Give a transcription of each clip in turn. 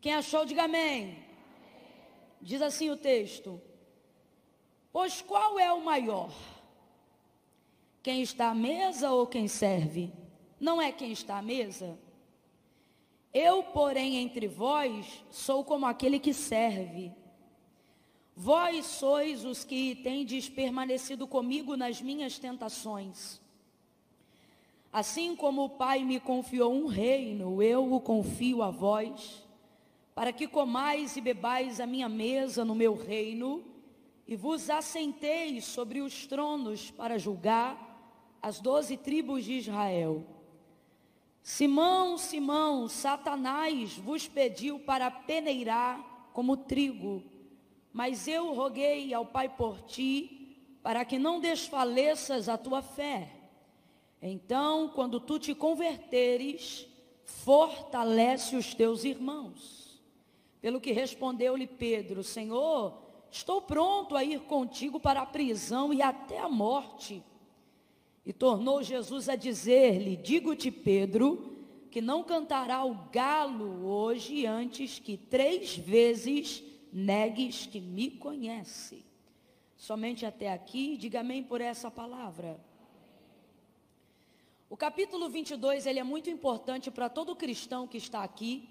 Quem achou, diga amém. Diz assim o texto: Pois qual é o maior? Quem está à mesa ou quem serve? Não é quem está à mesa? Eu, porém, entre vós, sou como aquele que serve. Vós sois os que tendes permanecido comigo nas minhas tentações. Assim como o Pai me confiou um reino, eu o confio a vós, para que comais e bebais a minha mesa no meu reino, e vos assenteis sobre os tronos para julgar as doze tribos de Israel. Simão, Simão, Satanás vos pediu para peneirar como trigo, mas eu roguei ao Pai por ti, para que não desfaleças a tua fé. Então, quando tu te converteres, fortalece os teus irmãos. Pelo que respondeu-lhe Pedro: Senhor, estou pronto a ir contigo para a prisão e até a morte. E tornou Jesus a dizer-lhe: Digo-te, Pedro, que não cantará o galo hoje antes que três vezes negues que me conhece. Somente até aqui, diga amém por essa palavra. O capítulo 22, ele é muito importante para todo cristão que está aqui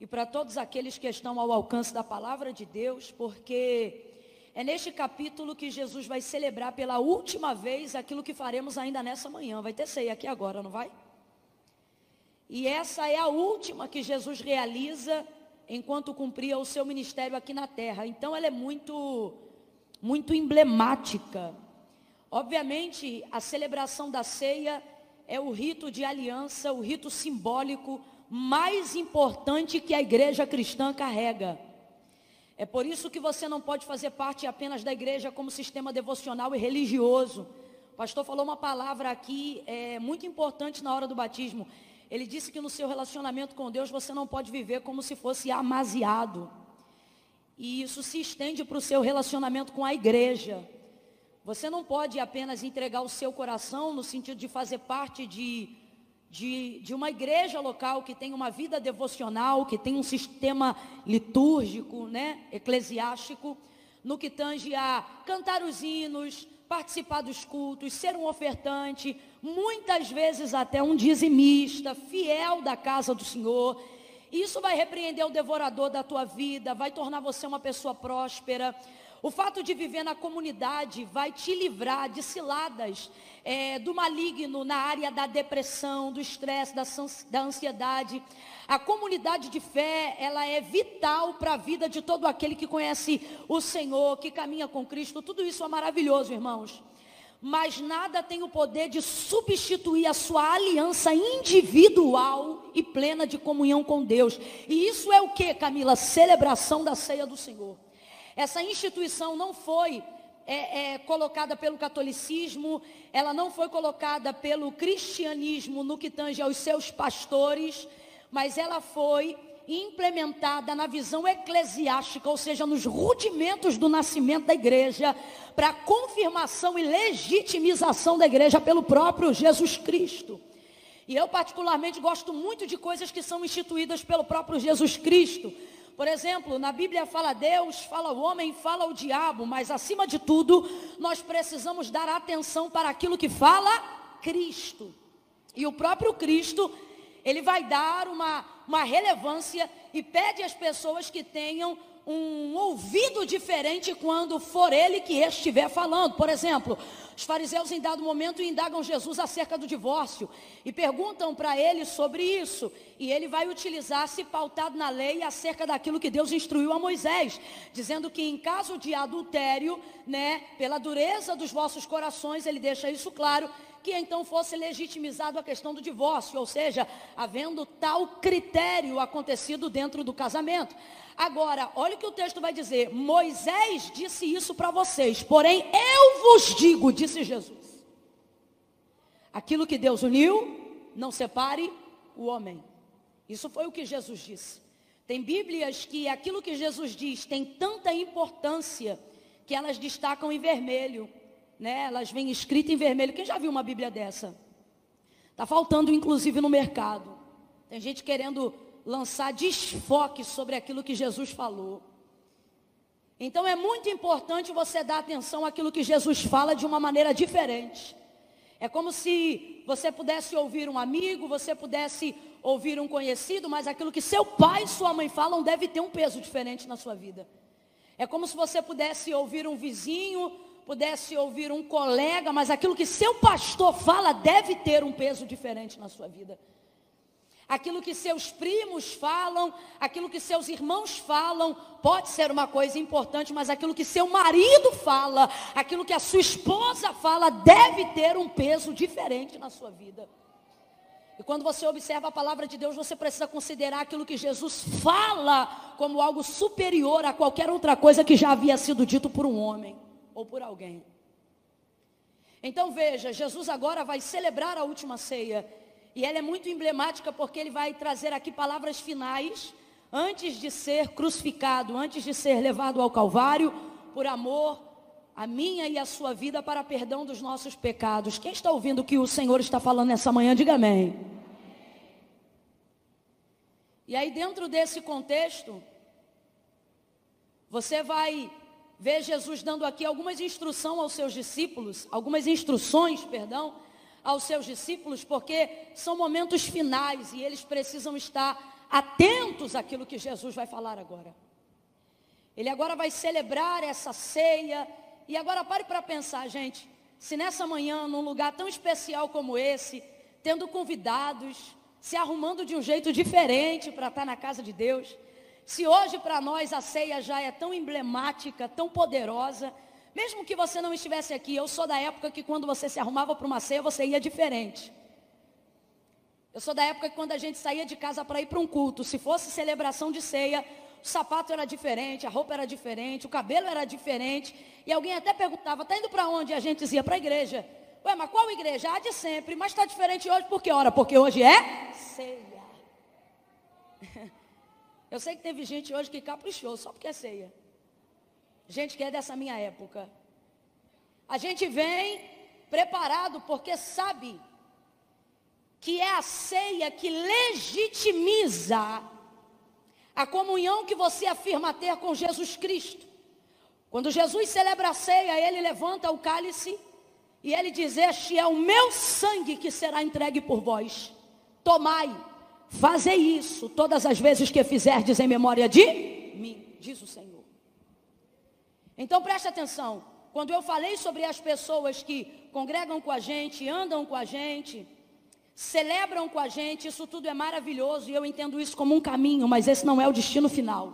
e para todos aqueles que estão ao alcance da palavra de Deus, porque é neste capítulo que Jesus vai celebrar pela última vez aquilo que faremos ainda nessa manhã. Vai ter ceia aqui agora, não vai? E essa é a última que Jesus realiza enquanto cumpria o seu ministério aqui na terra. Então ela é muito muito emblemática. Obviamente, a celebração da ceia é o rito de aliança, o rito simbólico mais importante que a igreja cristã carrega. É por isso que você não pode fazer parte apenas da igreja como sistema devocional e religioso. O pastor falou uma palavra aqui é, muito importante na hora do batismo. Ele disse que no seu relacionamento com Deus você não pode viver como se fosse amaziado. E isso se estende para o seu relacionamento com a igreja. Você não pode apenas entregar o seu coração no sentido de fazer parte de de, de uma igreja local que tem uma vida devocional, que tem um sistema litúrgico, né, eclesiástico, no que tange a cantar os hinos, participar dos cultos, ser um ofertante, muitas vezes até um dizimista, fiel da casa do Senhor. Isso vai repreender o devorador da tua vida, vai tornar você uma pessoa próspera, o fato de viver na comunidade vai te livrar de ciladas é, do maligno na área da depressão, do estresse, da, da ansiedade. A comunidade de fé, ela é vital para a vida de todo aquele que conhece o Senhor, que caminha com Cristo. Tudo isso é maravilhoso, irmãos. Mas nada tem o poder de substituir a sua aliança individual e plena de comunhão com Deus. E isso é o que, Camila? Celebração da ceia do Senhor. Essa instituição não foi é, é, colocada pelo catolicismo, ela não foi colocada pelo cristianismo no que tange aos seus pastores, mas ela foi implementada na visão eclesiástica, ou seja, nos rudimentos do nascimento da igreja, para confirmação e legitimização da igreja pelo próprio Jesus Cristo. E eu particularmente gosto muito de coisas que são instituídas pelo próprio Jesus Cristo. Por exemplo, na Bíblia fala Deus, fala o homem, fala o diabo, mas acima de tudo, nós precisamos dar atenção para aquilo que fala Cristo. E o próprio Cristo, ele vai dar uma, uma relevância e pede às pessoas que tenham um ouvido diferente quando for ele que estiver falando. Por exemplo, os fariseus em dado momento indagam Jesus acerca do divórcio e perguntam para ele sobre isso. E ele vai utilizar-se pautado na lei acerca daquilo que Deus instruiu a Moisés, dizendo que em caso de adultério, né, pela dureza dos vossos corações, ele deixa isso claro, que então fosse legitimizado a questão do divórcio, ou seja, havendo tal critério acontecido dentro do casamento. Agora, olha o que o texto vai dizer: Moisés disse isso para vocês, porém eu vos digo, disse Jesus. Aquilo que Deus uniu, não separe o homem. Isso foi o que Jesus disse. Tem Bíblias que aquilo que Jesus diz tem tanta importância que elas destacam em vermelho né? Elas vêm escritas em vermelho. Quem já viu uma Bíblia dessa? Está faltando, inclusive, no mercado. Tem gente querendo lançar desfoque sobre aquilo que Jesus falou. Então é muito importante você dar atenção àquilo que Jesus fala de uma maneira diferente. É como se você pudesse ouvir um amigo, você pudesse ouvir um conhecido, mas aquilo que seu pai e sua mãe falam deve ter um peso diferente na sua vida. É como se você pudesse ouvir um vizinho, pudesse ouvir um colega, mas aquilo que seu pastor fala deve ter um peso diferente na sua vida. Aquilo que seus primos falam, aquilo que seus irmãos falam, pode ser uma coisa importante, mas aquilo que seu marido fala, aquilo que a sua esposa fala, deve ter um peso diferente na sua vida. E quando você observa a palavra de Deus, você precisa considerar aquilo que Jesus fala como algo superior a qualquer outra coisa que já havia sido dito por um homem ou por alguém. Então veja, Jesus agora vai celebrar a última ceia. E ela é muito emblemática porque ele vai trazer aqui palavras finais antes de ser crucificado, antes de ser levado ao Calvário, por amor a minha e a sua vida para perdão dos nossos pecados. Quem está ouvindo o que o Senhor está falando nessa manhã, diga amém. E aí, dentro desse contexto, você vai ver Jesus dando aqui algumas instruções aos seus discípulos, algumas instruções, perdão, aos seus discípulos, porque são momentos finais e eles precisam estar atentos àquilo que Jesus vai falar agora. Ele agora vai celebrar essa ceia. E agora pare para pensar, gente. Se nessa manhã, num lugar tão especial como esse, tendo convidados, se arrumando de um jeito diferente para estar na casa de Deus, se hoje para nós a ceia já é tão emblemática, tão poderosa, mesmo que você não estivesse aqui, eu sou da época que quando você se arrumava para uma ceia, você ia diferente. Eu sou da época que quando a gente saía de casa para ir para um culto, se fosse celebração de ceia, o sapato era diferente, a roupa era diferente, o cabelo era diferente. E alguém até perguntava, está indo para onde? E a gente dizia, para a igreja. Ué, mas qual igreja? A de sempre, mas está diferente hoje por que hora? Porque hoje é ceia. Eu sei que teve gente hoje que caprichou só porque é ceia. Gente que é dessa minha época. A gente vem preparado porque sabe que é a ceia que legitimiza a comunhão que você afirma ter com Jesus Cristo. Quando Jesus celebra a ceia, ele levanta o cálice e ele diz: Este é o meu sangue que será entregue por vós. Tomai, fazei isso todas as vezes que fizerdes em memória de mim, diz o Senhor. Então preste atenção. Quando eu falei sobre as pessoas que congregam com a gente, andam com a gente, celebram com a gente, isso tudo é maravilhoso e eu entendo isso como um caminho, mas esse não é o destino final.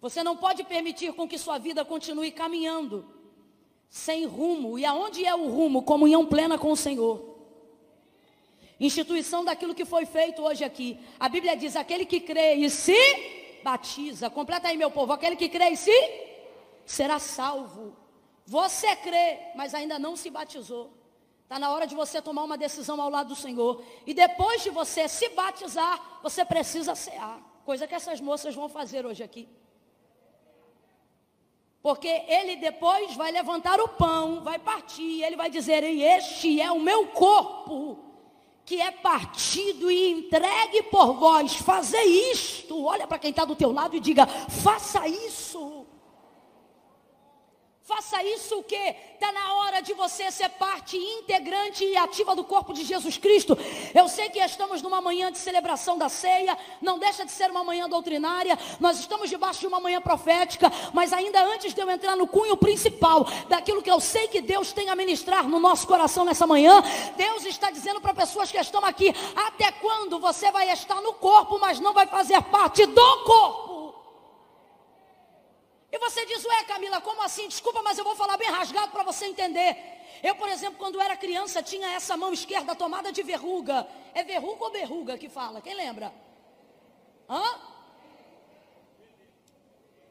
Você não pode permitir com que sua vida continue caminhando sem rumo. E aonde é o rumo? Comunhão plena com o Senhor. Instituição daquilo que foi feito hoje aqui. A Bíblia diz: aquele que crê e se batiza. Completa aí, meu povo. Aquele que crê e se será salvo. Você crê, mas ainda não se batizou. Está na hora de você tomar uma decisão ao lado do Senhor. E depois de você se batizar, você precisa cear. Coisa que essas moças vão fazer hoje aqui. Porque ele depois vai levantar o pão, vai partir, ele vai dizer: Este é o meu corpo, que é partido e entregue por vós. Fazer isto. Olha para quem está do teu lado e diga: Faça isso. Faça isso o que? Está na hora de você ser parte integrante e ativa do corpo de Jesus Cristo. Eu sei que estamos numa manhã de celebração da ceia, não deixa de ser uma manhã doutrinária, nós estamos debaixo de uma manhã profética, mas ainda antes de eu entrar no cunho principal daquilo que eu sei que Deus tem a ministrar no nosso coração nessa manhã, Deus está dizendo para pessoas que estão aqui: até quando você vai estar no corpo, mas não vai fazer parte do corpo? E você diz, ué Camila, como assim? Desculpa, mas eu vou falar bem rasgado para você entender. Eu, por exemplo, quando era criança, tinha essa mão esquerda tomada de verruga. É verruga ou verruga que fala? Quem lembra? Hã?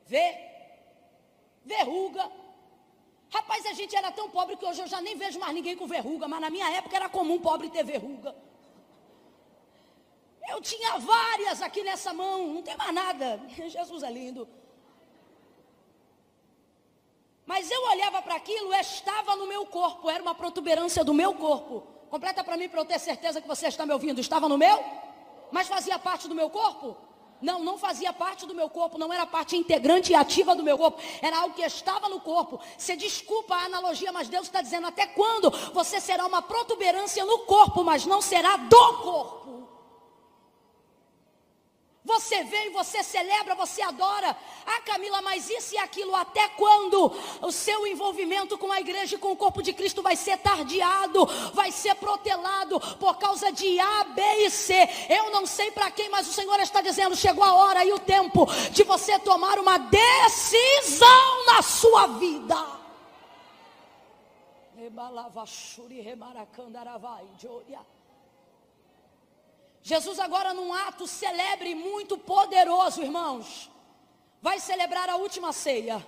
Vê? Verruga. Rapaz, a gente era tão pobre que hoje eu já nem vejo mais ninguém com verruga, mas na minha época era comum pobre ter verruga. Eu tinha várias aqui nessa mão, não tem mais nada. Jesus é lindo. Mas eu olhava para aquilo, estava no meu corpo, era uma protuberância do meu corpo. Completa para mim para eu ter certeza que você está me ouvindo. Estava no meu? Mas fazia parte do meu corpo? Não, não fazia parte do meu corpo, não era parte integrante e ativa do meu corpo, era algo que estava no corpo. Você desculpa a analogia, mas Deus está dizendo: até quando você será uma protuberância no corpo, mas não será do corpo? Você vem, você celebra, você adora. Ah, Camila, mas isso e aquilo, até quando o seu envolvimento com a igreja e com o corpo de Cristo vai ser tardiado, vai ser protelado por causa de A, B e C? Eu não sei para quem, mas o Senhor está dizendo: chegou a hora e o tempo de você tomar uma decisão na sua vida. Jesus agora num ato celebre muito poderoso, irmãos, vai celebrar a última ceia.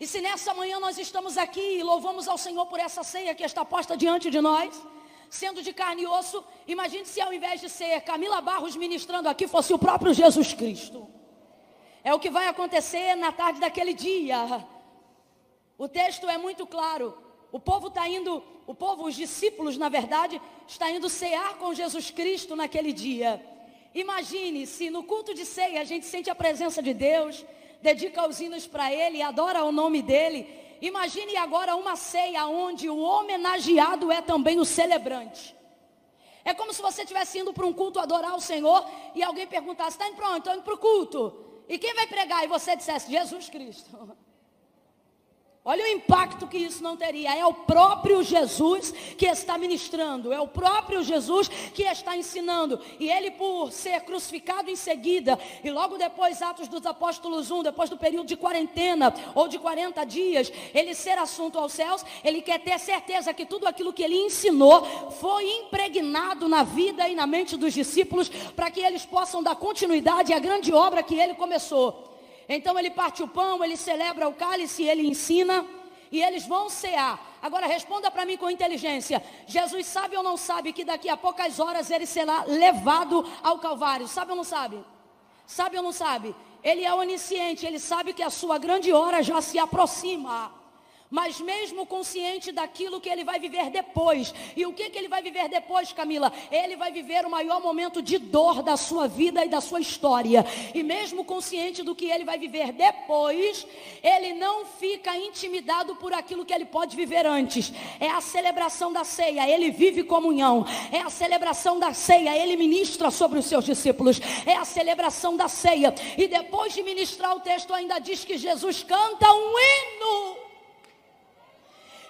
E se nessa manhã nós estamos aqui e louvamos ao Senhor por essa ceia que está posta diante de nós, sendo de carne e osso, imagine se ao invés de ser Camila Barros ministrando aqui, fosse o próprio Jesus Cristo. É o que vai acontecer na tarde daquele dia. O texto é muito claro. O povo está indo, o povo, os discípulos, na verdade, está indo cear com Jesus Cristo naquele dia. Imagine se no culto de ceia a gente sente a presença de Deus, dedica os hinos para Ele, adora o nome dEle. Imagine agora uma ceia onde o homenageado é também o celebrante. É como se você estivesse indo para um culto adorar o Senhor e alguém perguntasse, está indo para onde? Estou indo para o culto. E quem vai pregar? E você dissesse, Jesus Cristo. Olha o impacto que isso não teria. É o próprio Jesus que está ministrando, é o próprio Jesus que está ensinando. E ele, por ser crucificado em seguida, e logo depois, Atos dos Apóstolos 1, depois do período de quarentena ou de 40 dias, ele ser assunto aos céus, ele quer ter certeza que tudo aquilo que ele ensinou foi impregnado na vida e na mente dos discípulos, para que eles possam dar continuidade à grande obra que ele começou. Então ele parte o pão, ele celebra o cálice, ele ensina e eles vão cear. Agora responda para mim com inteligência. Jesus sabe ou não sabe que daqui a poucas horas ele será levado ao Calvário? Sabe ou não sabe? Sabe ou não sabe? Ele é onisciente, ele sabe que a sua grande hora já se aproxima mas mesmo consciente daquilo que ele vai viver depois. E o que, que ele vai viver depois, Camila? Ele vai viver o maior momento de dor da sua vida e da sua história. E mesmo consciente do que ele vai viver depois, ele não fica intimidado por aquilo que ele pode viver antes. É a celebração da ceia, ele vive comunhão. É a celebração da ceia, ele ministra sobre os seus discípulos. É a celebração da ceia. E depois de ministrar o texto, ainda diz que Jesus canta um hino.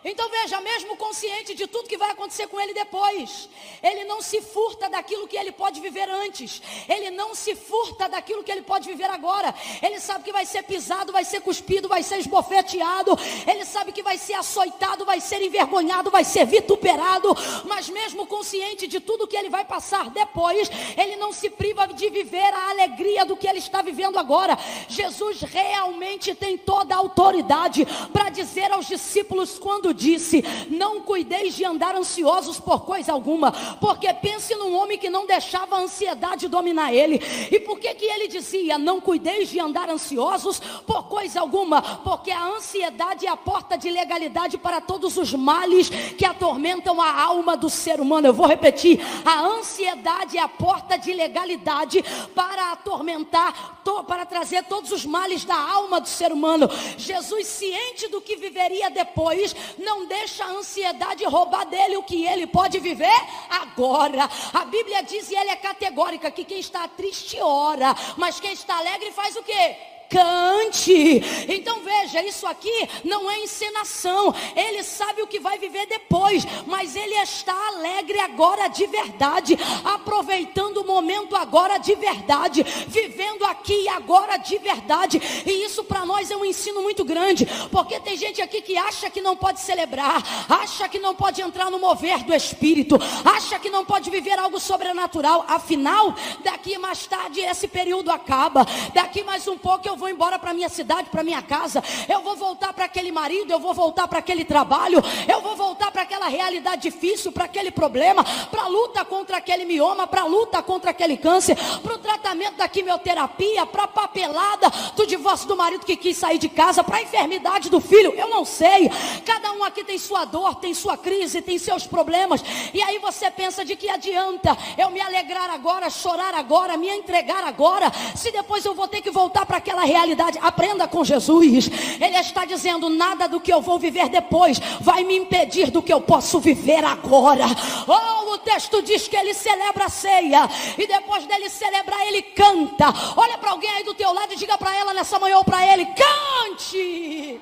Então veja, mesmo consciente de tudo que vai acontecer com ele depois, ele não se furta daquilo que ele pode viver antes, ele não se furta daquilo que ele pode viver agora. Ele sabe que vai ser pisado, vai ser cuspido, vai ser esbofeteado, ele sabe que vai ser açoitado, vai ser envergonhado, vai ser vituperado, mas mesmo consciente de tudo que ele vai passar depois, ele não se priva de viver a alegria do que ele está vivendo agora. Jesus realmente tem toda a autoridade para dizer aos discípulos quando disse: Não cuideis de andar ansiosos por coisa alguma, porque pense num homem que não deixava a ansiedade dominar ele. E por que que ele dizia: Não cuideis de andar ansiosos por coisa alguma? Porque a ansiedade é a porta de legalidade para todos os males que atormentam a alma do ser humano. Eu vou repetir: a ansiedade é a porta de legalidade para atormentar, para trazer todos os males da alma do ser humano. Jesus, ciente do que viveria depois, não deixa a ansiedade roubar dele o que ele pode viver agora. A Bíblia diz, e ela é categórica, que quem está triste ora, mas quem está alegre faz o quê? Cante. Então veja, isso aqui não é encenação. Ele sabe o que vai viver depois, mas ele está alegre agora de verdade, aproveitando o momento agora de verdade, vivendo aqui e agora de verdade. E isso para nós é um ensino muito grande, porque tem gente aqui que acha que não pode celebrar, acha que não pode entrar no mover do espírito, acha que não pode viver algo sobrenatural. Afinal, daqui mais tarde esse período acaba. Daqui mais um pouco eu vou embora para minha cidade, para minha casa, eu vou voltar para aquele marido, eu vou voltar para aquele trabalho, eu vou voltar para aquela realidade difícil, para aquele problema, para a luta contra aquele mioma, para a luta contra aquele câncer, para o tratamento da quimioterapia, para a papelada do divórcio do marido que quis sair de casa, para a enfermidade do filho, eu não sei. Cada um aqui tem sua dor, tem sua crise, tem seus problemas. E aí você pensa de que adianta eu me alegrar agora, chorar agora, me entregar agora, se depois eu vou ter que voltar para aquela realidade. Aprenda com Jesus. Ele está dizendo: nada do que eu vou viver depois vai me impedir do que eu posso viver agora. Oh, o texto diz que ele celebra a ceia e depois dele celebrar, ele canta. Olha para alguém aí do teu lado e diga para ela nessa manhã ou para ele: cante.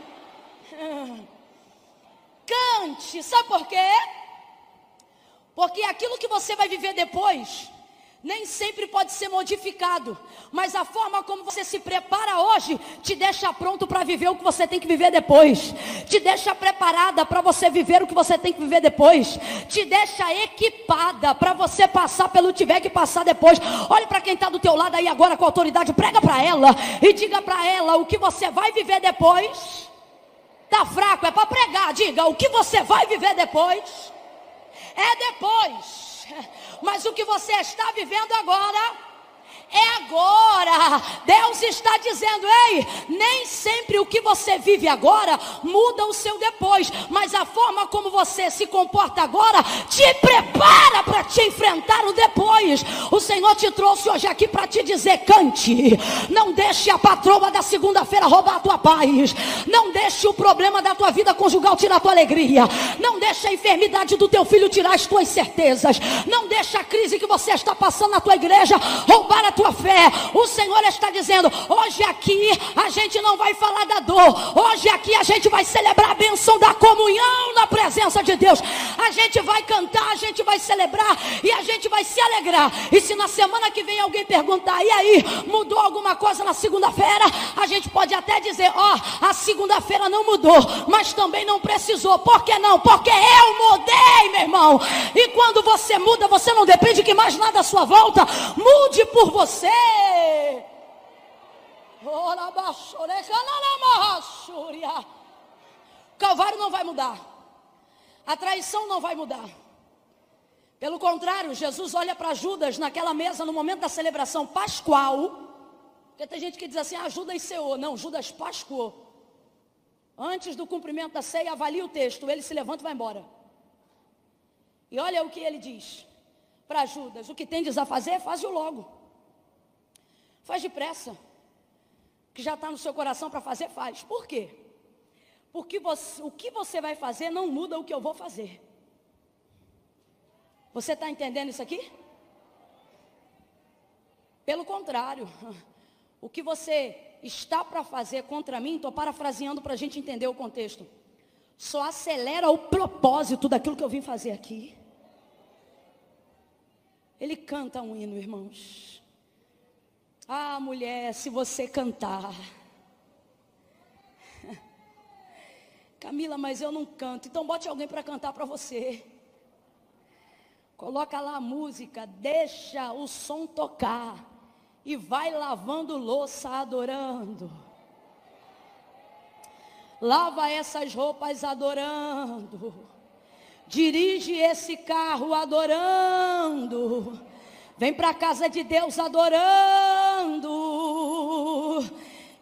Cante. Sabe por quê? Porque aquilo que você vai viver depois nem sempre pode ser modificado, mas a forma como você se prepara hoje te deixa pronto para viver o que você tem que viver depois, te deixa preparada para você viver o que você tem que viver depois, te deixa equipada para você passar pelo que tiver que passar depois. Olhe para quem está do teu lado aí agora com autoridade, prega para ela e diga para ela o que você vai viver depois. Tá fraco, é para pregar. Diga o que você vai viver depois. É depois. Mas o que você está vivendo agora é agora. Deus está dizendo: ei, nem sempre o que você vive agora muda o seu depois, mas a forma como você se comporta agora te prepara para te enfrentar o depois. O Senhor te trouxe hoje aqui para te dizer: cante, não deixe a patroa da segunda-feira roubar a tua paz, não deixe o problema da tua vida conjugal tirar a tua alegria, não deixe a enfermidade do teu filho tirar as tuas certezas, não deixe a crise que você está passando na tua igreja roubar a tua fé. O Senhor está dizendo: hoje aqui a gente não vai falar da dor, hoje aqui a gente vai celebrar a benção da comunhão na presença de Deus. A gente vai cantar, a gente vai celebrar e a gente vai se alegrar. E se na semana que vem alguém perguntar, e aí, mudou alguma coisa na segunda-feira? A gente pode até dizer: ó, oh, a segunda-feira não mudou, mas também não precisou. Por que não? Porque eu mudei, meu irmão. E quando você muda, você não depende que mais nada à sua volta mude por você você. O Calvário não vai mudar. A traição não vai mudar. Pelo contrário, Jesus olha para Judas naquela mesa no momento da celebração pascual. Porque tem gente que diz assim: ah, Judas ceou. Não, Judas pascuou. Antes do cumprimento da ceia, avalia o texto. Ele se levanta e vai embora. E olha o que ele diz para Judas: o que tem a fazer, faz-o logo. Faz depressa. Que já está no seu coração para fazer, faz. Por quê? Porque você, o que você vai fazer não muda o que eu vou fazer. Você está entendendo isso aqui? Pelo contrário, o que você está para fazer contra mim, estou parafraseando para a gente entender o contexto, só acelera o propósito daquilo que eu vim fazer aqui. Ele canta um hino, irmãos. Ah, mulher, se você cantar. Camila, mas eu não canto. Então bote alguém para cantar para você. Coloca lá a música, deixa o som tocar e vai lavando louça adorando. Lava essas roupas adorando. Dirige esse carro adorando. Vem para a casa de Deus adorando.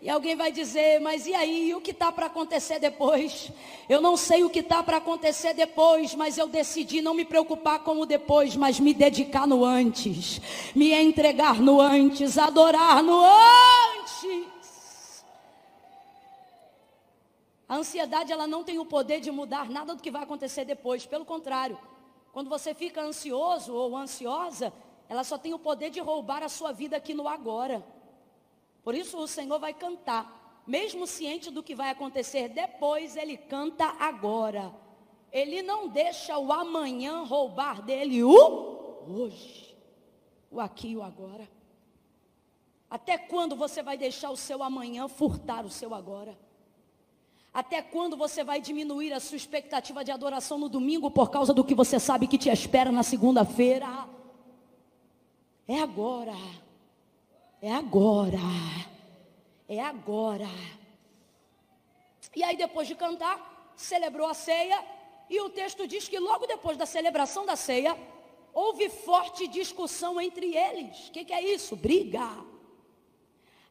E alguém vai dizer, mas e aí, o que está para acontecer depois? Eu não sei o que está para acontecer depois, mas eu decidi não me preocupar com o depois, mas me dedicar no antes, me entregar no antes, adorar no antes. A ansiedade, ela não tem o poder de mudar nada do que vai acontecer depois, pelo contrário, quando você fica ansioso ou ansiosa, ela só tem o poder de roubar a sua vida aqui no agora. Por isso o Senhor vai cantar, mesmo ciente do que vai acontecer depois, ele canta agora. Ele não deixa o amanhã roubar dele o hoje, o aqui e o agora. Até quando você vai deixar o seu amanhã furtar o seu agora? Até quando você vai diminuir a sua expectativa de adoração no domingo por causa do que você sabe que te espera na segunda-feira? É agora. É agora. É agora. E aí, depois de cantar, celebrou a ceia. E o texto diz que logo depois da celebração da ceia, houve forte discussão entre eles. O que, que é isso? Briga.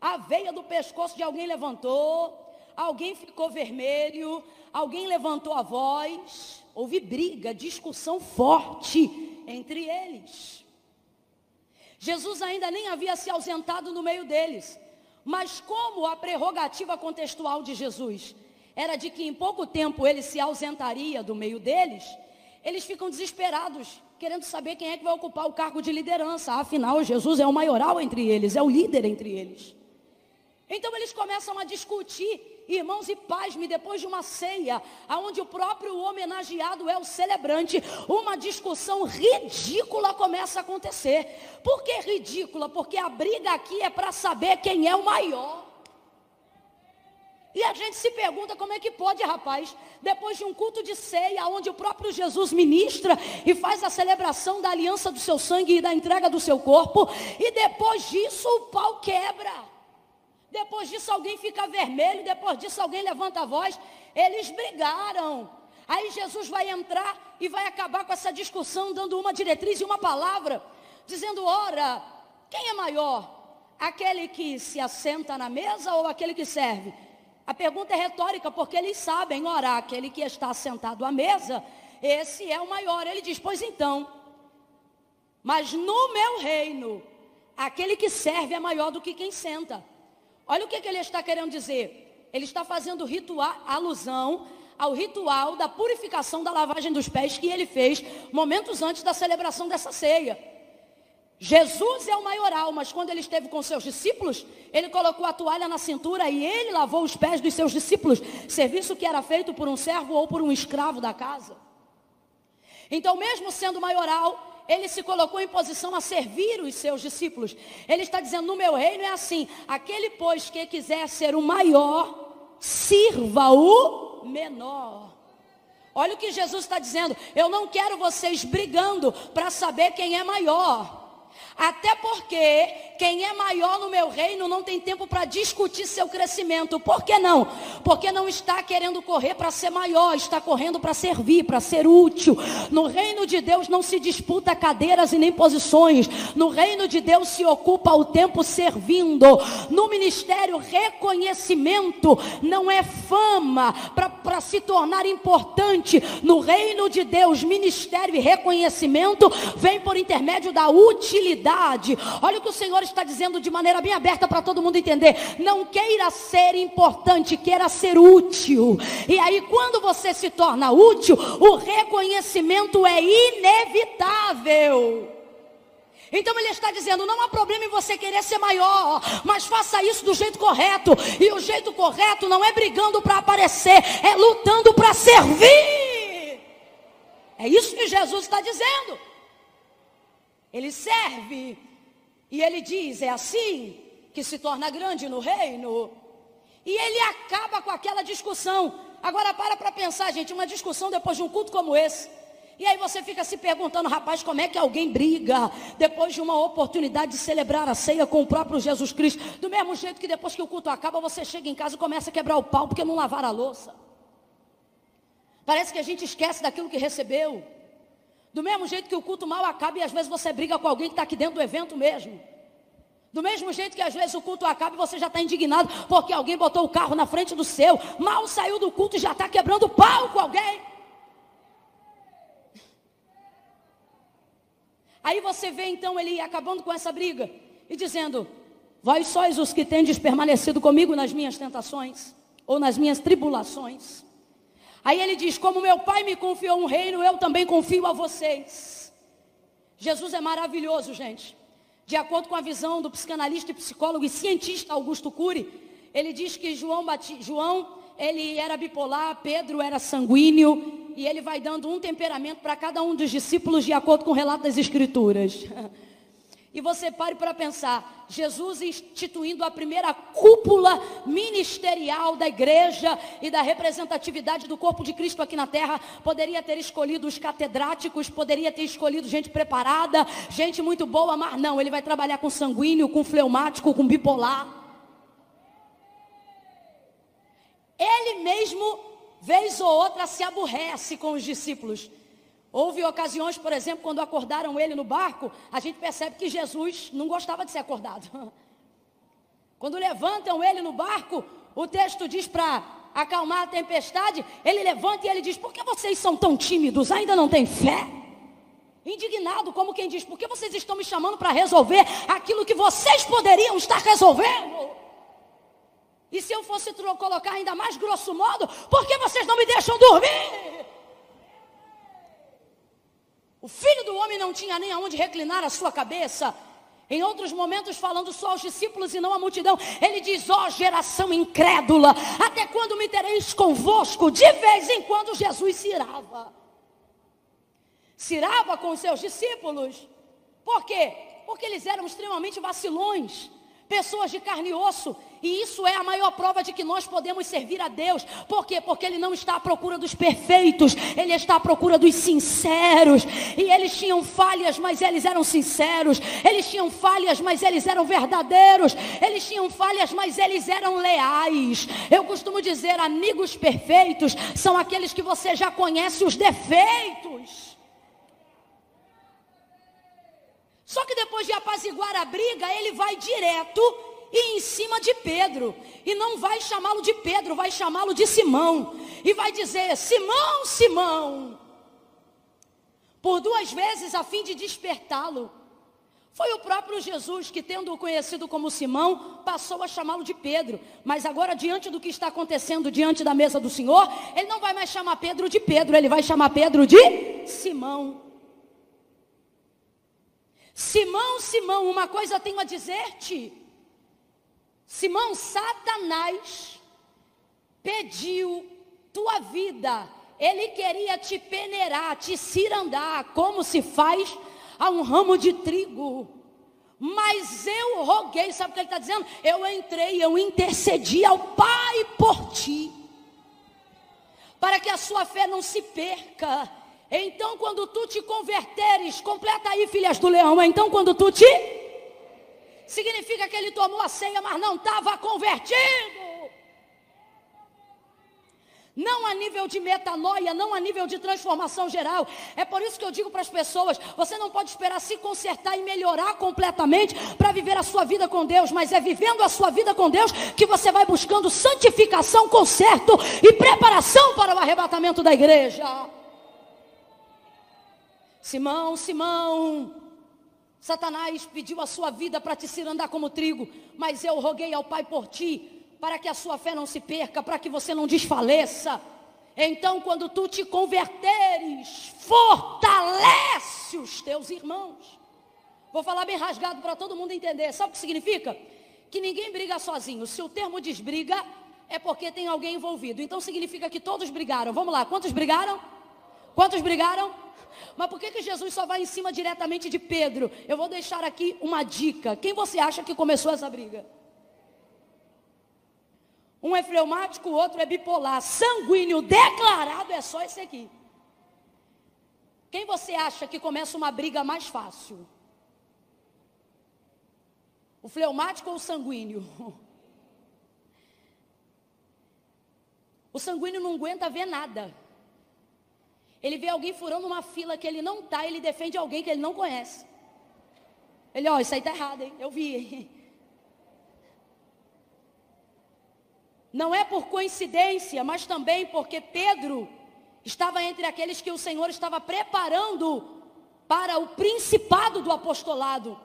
A veia do pescoço de alguém levantou, alguém ficou vermelho, alguém levantou a voz. Houve briga, discussão forte entre eles. Jesus ainda nem havia se ausentado no meio deles. Mas como a prerrogativa contextual de Jesus era de que em pouco tempo ele se ausentaria do meio deles, eles ficam desesperados, querendo saber quem é que vai ocupar o cargo de liderança. Afinal, Jesus é o maioral entre eles, é o líder entre eles. Então eles começam a discutir irmãos e pais-me, depois de uma ceia, aonde o próprio homenageado é o celebrante, uma discussão ridícula começa a acontecer. Por que ridícula? Porque a briga aqui é para saber quem é o maior. E a gente se pergunta como é que pode, rapaz, depois de um culto de ceia, onde o próprio Jesus ministra e faz a celebração da aliança do seu sangue e da entrega do seu corpo, e depois disso o pau quebra. Depois disso alguém fica vermelho, depois disso alguém levanta a voz. Eles brigaram. Aí Jesus vai entrar e vai acabar com essa discussão, dando uma diretriz e uma palavra, dizendo: ora, quem é maior? Aquele que se assenta na mesa ou aquele que serve? A pergunta é retórica, porque eles sabem, ora, aquele que está sentado à mesa, esse é o maior. Ele diz: Pois então, mas no meu reino, aquele que serve é maior do que quem senta. Olha o que, que ele está querendo dizer. Ele está fazendo ritual, alusão ao ritual da purificação da lavagem dos pés que ele fez momentos antes da celebração dessa ceia. Jesus é o maioral, mas quando ele esteve com seus discípulos, ele colocou a toalha na cintura e ele lavou os pés dos seus discípulos, serviço que era feito por um servo ou por um escravo da casa. Então, mesmo sendo maioral, ele se colocou em posição a servir os seus discípulos. Ele está dizendo: no meu reino é assim: aquele, pois, que quiser ser o maior, sirva o menor. Olha o que Jesus está dizendo: eu não quero vocês brigando para saber quem é maior. Até porque quem é maior no meu reino não tem tempo para discutir seu crescimento. Por que não? Porque não está querendo correr para ser maior, está correndo para servir, para ser útil. No reino de Deus não se disputa cadeiras e nem posições. No reino de Deus se ocupa o tempo servindo. No ministério, reconhecimento não é fama para se tornar importante. No reino de Deus, ministério e reconhecimento vem por intermédio da utilidade Olha o que o Senhor está dizendo de maneira bem aberta para todo mundo entender. Não queira ser importante, queira ser útil. E aí, quando você se torna útil, o reconhecimento é inevitável. Então ele está dizendo: não há problema em você querer ser maior, mas faça isso do jeito correto. E o jeito correto não é brigando para aparecer, é lutando para servir. É isso que Jesus está dizendo. Ele serve. E ele diz: é assim que se torna grande no reino. E ele acaba com aquela discussão. Agora para para pensar, gente, uma discussão depois de um culto como esse. E aí você fica se perguntando, rapaz, como é que alguém briga depois de uma oportunidade de celebrar a ceia com o próprio Jesus Cristo? Do mesmo jeito que depois que o culto acaba, você chega em casa e começa a quebrar o pau porque não lavaram a louça. Parece que a gente esquece daquilo que recebeu. Do mesmo jeito que o culto mal acaba e às vezes você briga com alguém que está aqui dentro do evento mesmo. Do mesmo jeito que às vezes o culto acaba e você já está indignado porque alguém botou o carro na frente do seu. Mal saiu do culto e já está quebrando pau com alguém. Aí você vê então ele acabando com essa briga e dizendo: Vós sois os que tendes permanecido comigo nas minhas tentações ou nas minhas tribulações. Aí ele diz: Como meu pai me confiou um reino, eu também confio a vocês. Jesus é maravilhoso, gente. De acordo com a visão do psicanalista e psicólogo e cientista Augusto Cury, ele diz que João. João ele era bipolar, Pedro era sanguíneo, e ele vai dando um temperamento para cada um dos discípulos de acordo com o relato das Escrituras. E você pare para pensar, Jesus instituindo a primeira cúpula ministerial da igreja e da representatividade do corpo de Cristo aqui na terra, poderia ter escolhido os catedráticos, poderia ter escolhido gente preparada, gente muito boa, mas não, ele vai trabalhar com sanguíneo, com fleumático, com bipolar. Ele mesmo, vez ou outra, se aborrece com os discípulos. Houve ocasiões, por exemplo, quando acordaram ele no barco, a gente percebe que Jesus não gostava de ser acordado. Quando levantam ele no barco, o texto diz para acalmar a tempestade, ele levanta e ele diz: Por que vocês são tão tímidos? Ainda não têm fé? Indignado, como quem diz: Por que vocês estão me chamando para resolver aquilo que vocês poderiam estar resolvendo? E se eu fosse colocar ainda mais grosso modo, por que vocês não me deixam dormir? O filho do homem não tinha nem aonde reclinar a sua cabeça. Em outros momentos, falando só aos discípulos e não à multidão, ele diz: Ó oh, geração incrédula, até quando me tereis convosco? De vez em quando Jesus se irava. Se irava com os seus discípulos. Por quê? Porque eles eram extremamente vacilões pessoas de carne e osso. E isso é a maior prova de que nós podemos servir a Deus. Por quê? Porque Ele não está à procura dos perfeitos, Ele está à procura dos sinceros. E eles tinham falhas, mas eles eram sinceros. Eles tinham falhas, mas eles eram verdadeiros. Eles tinham falhas, mas eles eram leais. Eu costumo dizer: amigos perfeitos são aqueles que você já conhece os defeitos. Só que depois de apaziguar a briga, ele vai direto e em cima de Pedro. E não vai chamá-lo de Pedro, vai chamá-lo de Simão. E vai dizer: Simão, Simão. Por duas vezes a fim de despertá-lo. Foi o próprio Jesus que, tendo-o conhecido como Simão, passou a chamá-lo de Pedro. Mas agora, diante do que está acontecendo diante da mesa do Senhor, ele não vai mais chamar Pedro de Pedro, ele vai chamar Pedro de Simão. Simão, Simão, uma coisa tenho a dizer-te. Simão, Satanás pediu tua vida. Ele queria te peneirar, te cirandar, como se faz a um ramo de trigo. Mas eu roguei, sabe o que ele está dizendo? Eu entrei, eu intercedi ao Pai por ti, para que a sua fé não se perca então, quando tu te converteres, completa aí, filhas do leão. Então, quando tu te. Significa que ele tomou a ceia, mas não estava convertido. Não a nível de metanoia, não a nível de transformação geral. É por isso que eu digo para as pessoas: você não pode esperar se consertar e melhorar completamente para viver a sua vida com Deus, mas é vivendo a sua vida com Deus que você vai buscando santificação, conserto e preparação para o arrebatamento da igreja. Simão, Simão, Satanás pediu a sua vida para te cirandar como trigo, mas eu roguei ao Pai por ti, para que a sua fé não se perca, para que você não desfaleça. Então, quando tu te converteres, fortalece os teus irmãos. Vou falar bem rasgado para todo mundo entender. Sabe o que significa? Que ninguém briga sozinho. Se o termo diz briga, é porque tem alguém envolvido. Então significa que todos brigaram. Vamos lá, quantos brigaram? Quantos brigaram? Mas por que, que Jesus só vai em cima diretamente de Pedro? Eu vou deixar aqui uma dica. Quem você acha que começou essa briga? Um é fleumático, o outro é bipolar. Sanguíneo declarado é só esse aqui. Quem você acha que começa uma briga mais fácil? O fleumático ou o sanguíneo? O sanguíneo não aguenta ver nada. Ele vê alguém furando uma fila que ele não está, ele defende alguém que ele não conhece. Ele, ó, oh, isso aí está errado, hein? Eu vi. Não é por coincidência, mas também porque Pedro estava entre aqueles que o Senhor estava preparando para o principado do apostolado.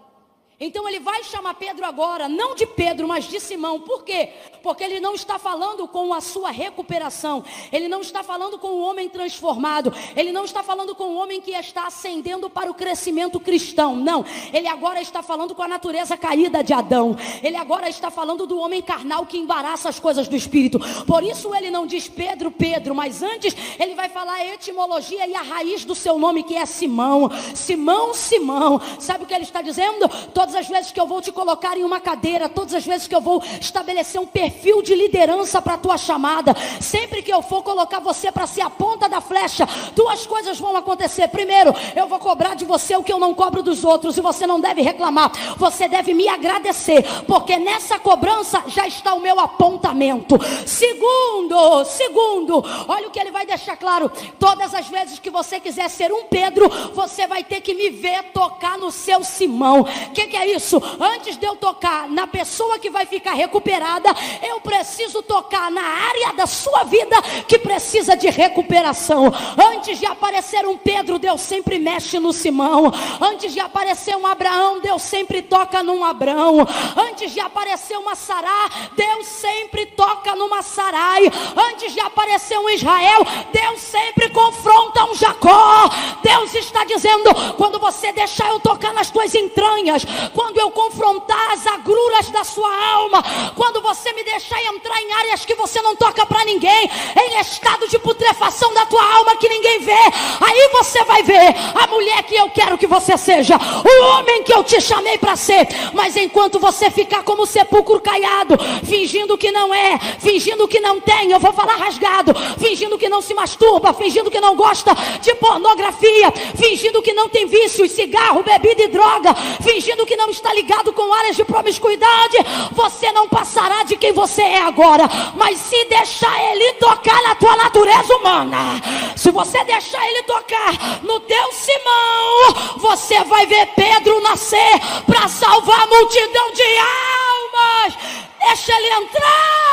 Então ele vai chamar Pedro agora, não de Pedro, mas de Simão. Por quê? Porque ele não está falando com a sua recuperação. Ele não está falando com o homem transformado. Ele não está falando com o homem que está ascendendo para o crescimento cristão. Não. Ele agora está falando com a natureza caída de Adão. Ele agora está falando do homem carnal que embaraça as coisas do espírito. Por isso ele não diz Pedro, Pedro, mas antes ele vai falar a etimologia e a raiz do seu nome que é Simão. Simão, Simão. Sabe o que ele está dizendo? Toda todas as vezes que eu vou te colocar em uma cadeira, todas as vezes que eu vou estabelecer um perfil de liderança para a tua chamada, sempre que eu for colocar você para ser a ponta da flecha, duas coisas vão acontecer. Primeiro, eu vou cobrar de você o que eu não cobro dos outros, e você não deve reclamar, você deve me agradecer, porque nessa cobrança já está o meu apontamento. Segundo, segundo, olha o que ele vai deixar claro: todas as vezes que você quiser ser um Pedro, você vai ter que me ver tocar no seu Simão. O que, que é isso? Antes de eu tocar na pessoa que vai ficar recuperada, eu preciso tocar na área da sua vida que precisa de recuperação. Antes de aparecer um Pedro, Deus sempre mexe no Simão. Antes de aparecer um Abraão, Deus sempre toca num Abraão. Antes de aparecer uma Sará, Deus sempre toca numa Sarai. Antes de aparecer um Israel, Deus sempre confronta um Jacó. Deus está dizendo: quando você deixar eu tocar nas tuas entranhas, quando eu confrontar as agruras da sua alma, quando você me deixar entrar em áreas que você não toca para ninguém, em estado de putrefação da tua alma que ninguém vê, aí você vai ver a mulher que eu quero que você seja, o homem que eu te chamei para ser. Mas enquanto você ficar como sepulcro caiado, fingindo que não é, fingindo que não tem, eu vou falar rasgado, fingindo que não se masturba, fingindo que não gosta de pornografia, fingindo que não tem vícios, cigarro, bebida e droga, fingindo que não está ligado com áreas de promiscuidade, você não passará de quem você é agora. Mas se deixar ele tocar na tua natureza humana, se você deixar ele tocar no teu Simão, você vai ver Pedro nascer para salvar a multidão de almas. Deixa ele entrar.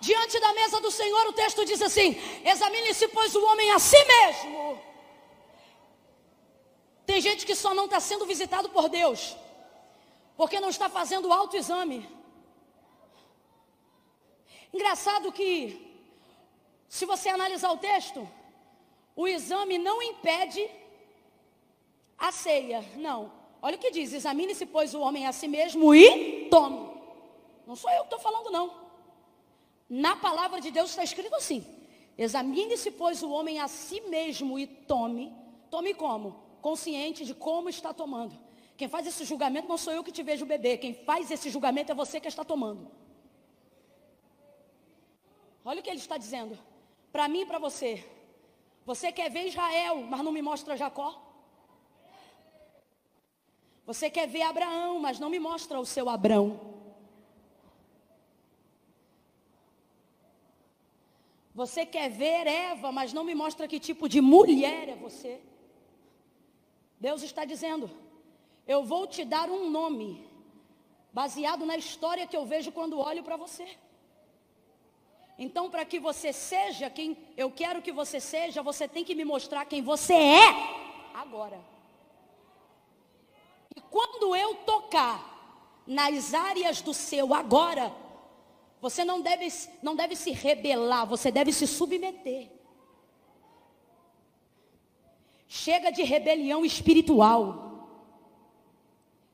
Diante da mesa do Senhor, o texto diz assim: Examine-se, pois, o homem a si mesmo. Tem gente que só não está sendo visitado por Deus, porque não está fazendo autoexame. Engraçado que, se você analisar o texto, o exame não impede a ceia. Não. Olha o que diz: examine-se, pois, o homem a si mesmo e tome. Não sou eu que estou falando, não. Na palavra de Deus está escrito assim: examine-se, pois, o homem a si mesmo e tome. Tome como? Consciente de como está tomando. Quem faz esse julgamento não sou eu que te vejo beber. Quem faz esse julgamento é você que está tomando. Olha o que ele está dizendo. Para mim e para você. Você quer ver Israel, mas não me mostra Jacó? Você quer ver Abraão, mas não me mostra o seu Abrão. Você quer ver Eva, mas não me mostra que tipo de mulher é você. Deus está dizendo: Eu vou te dar um nome, baseado na história que eu vejo quando olho para você. Então, para que você seja quem eu quero que você seja, você tem que me mostrar quem você é agora. E quando eu tocar nas áreas do seu agora, você não deve, não deve se rebelar, você deve se submeter. Chega de rebelião espiritual.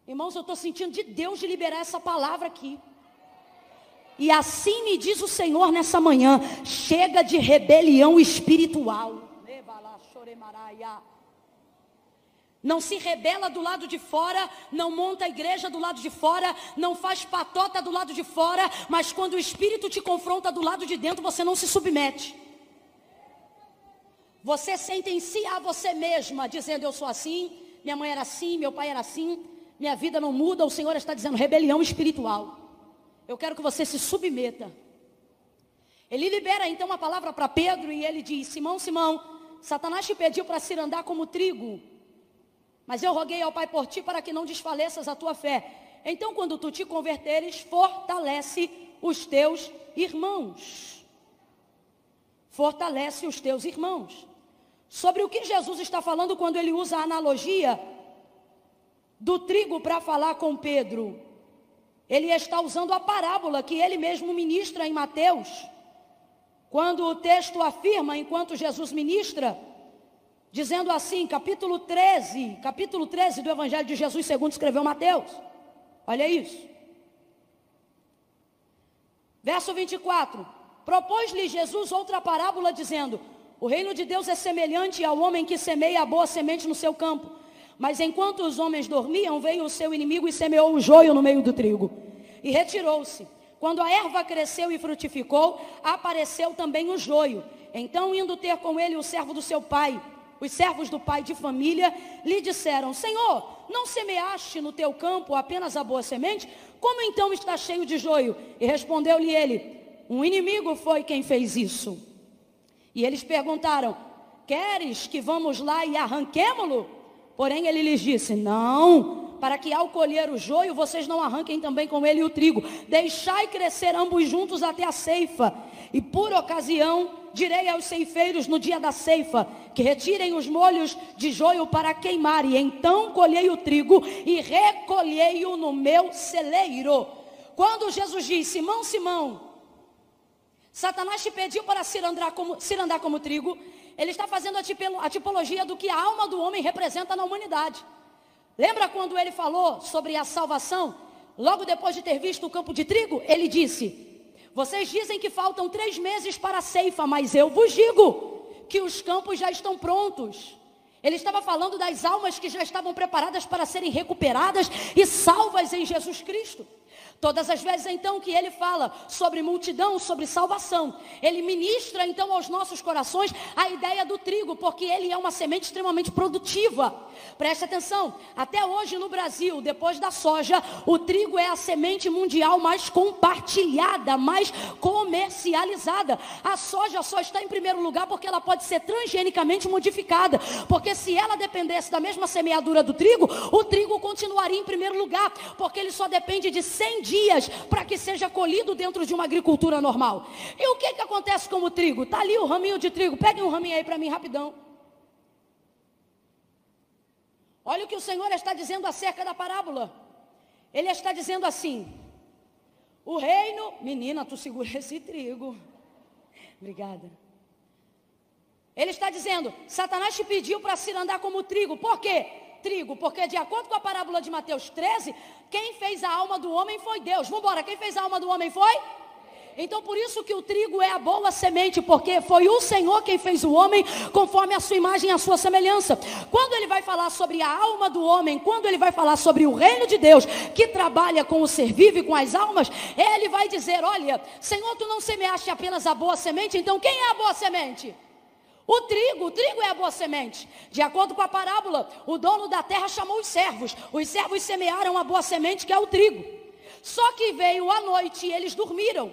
Irmãos, eu estou sentindo de Deus de liberar essa palavra aqui. E assim me diz o Senhor nessa manhã: chega de rebelião espiritual não se rebela do lado de fora, não monta a igreja do lado de fora, não faz patota do lado de fora, mas quando o Espírito te confronta do lado de dentro, você não se submete. Você sentencia a você mesma, dizendo: Eu sou assim, minha mãe era assim, meu pai era assim, minha vida não muda. O Senhor está dizendo: rebelião espiritual. Eu quero que você se submeta. Ele libera então uma palavra para Pedro e ele diz: Simão, Simão, Satanás te pediu para se andar como trigo. Mas eu roguei ao Pai por ti para que não desfaleças a tua fé. Então, quando tu te converteres, fortalece os teus irmãos. Fortalece os teus irmãos. Sobre o que Jesus está falando quando ele usa a analogia do trigo para falar com Pedro. Ele está usando a parábola que ele mesmo ministra em Mateus. Quando o texto afirma, enquanto Jesus ministra, dizendo assim, capítulo 13, capítulo 13 do Evangelho de Jesus, segundo escreveu Mateus. Olha isso. Verso 24. Propôs-lhe Jesus outra parábola, dizendo: O reino de Deus é semelhante ao homem que semeia a boa semente no seu campo. Mas enquanto os homens dormiam, veio o seu inimigo e semeou o joio no meio do trigo. E retirou-se. Quando a erva cresceu e frutificou, apareceu também o joio. Então, indo ter com ele o servo do seu pai, os servos do pai de família, lhe disseram: Senhor, não semeaste no teu campo apenas a boa semente? Como então está cheio de joio? E respondeu-lhe ele: Um inimigo foi quem fez isso. E eles perguntaram: Queres que vamos lá e arranquemo-lo? Porém ele lhes disse: Não, para que ao colher o joio vocês não arranquem também com ele o trigo. Deixai crescer ambos juntos até a ceifa. E por ocasião direi aos ceifeiros no dia da ceifa que retirem os molhos de joio para queimar. E então colhei o trigo e recolhei-o no meu celeiro. Quando Jesus disse: Simão, Simão, Satanás te pediu para se como, como trigo. Ele está fazendo a tipologia do que a alma do homem representa na humanidade. Lembra quando ele falou sobre a salvação? Logo depois de ter visto o campo de trigo, ele disse: Vocês dizem que faltam três meses para a ceifa, mas eu vos digo que os campos já estão prontos. Ele estava falando das almas que já estavam preparadas para serem recuperadas e salvas em Jesus Cristo. Todas as vezes então que ele fala sobre multidão, sobre salvação, ele ministra então aos nossos corações a ideia do trigo, porque ele é uma semente extremamente produtiva. Preste atenção, até hoje no Brasil, depois da soja, o trigo é a semente mundial mais compartilhada, mais comercializada. A soja só está em primeiro lugar porque ela pode ser transgenicamente modificada, porque se ela dependesse da mesma semeadura do trigo, o trigo continuaria em primeiro lugar, porque ele só depende de 100 dias para que seja colhido dentro de uma agricultura normal. E o que, que acontece com o trigo? Está ali o raminho de trigo. Peguem um raminho aí para mim rapidão. Olha o que o Senhor está dizendo acerca da parábola. Ele está dizendo assim: o reino, menina, tu segura esse trigo. Obrigada. Ele está dizendo: Satanás te pediu para se andar como trigo. Por quê? Trigo, porque de acordo com a parábola de Mateus 13, quem fez a alma do homem foi Deus. Vamos embora, quem fez a alma do homem foi? Então por isso que o trigo é a boa semente, porque foi o Senhor quem fez o homem conforme a sua imagem e a sua semelhança. Quando ele vai falar sobre a alma do homem, quando ele vai falar sobre o reino de Deus, que trabalha com o ser vivo e com as almas, ele vai dizer: Olha, Senhor, tu não semeaste apenas a boa semente, então quem é a boa semente? O trigo, o trigo é a boa semente. De acordo com a parábola, o dono da terra chamou os servos. Os servos semearam a boa semente, que é o trigo. Só que veio a noite e eles dormiram.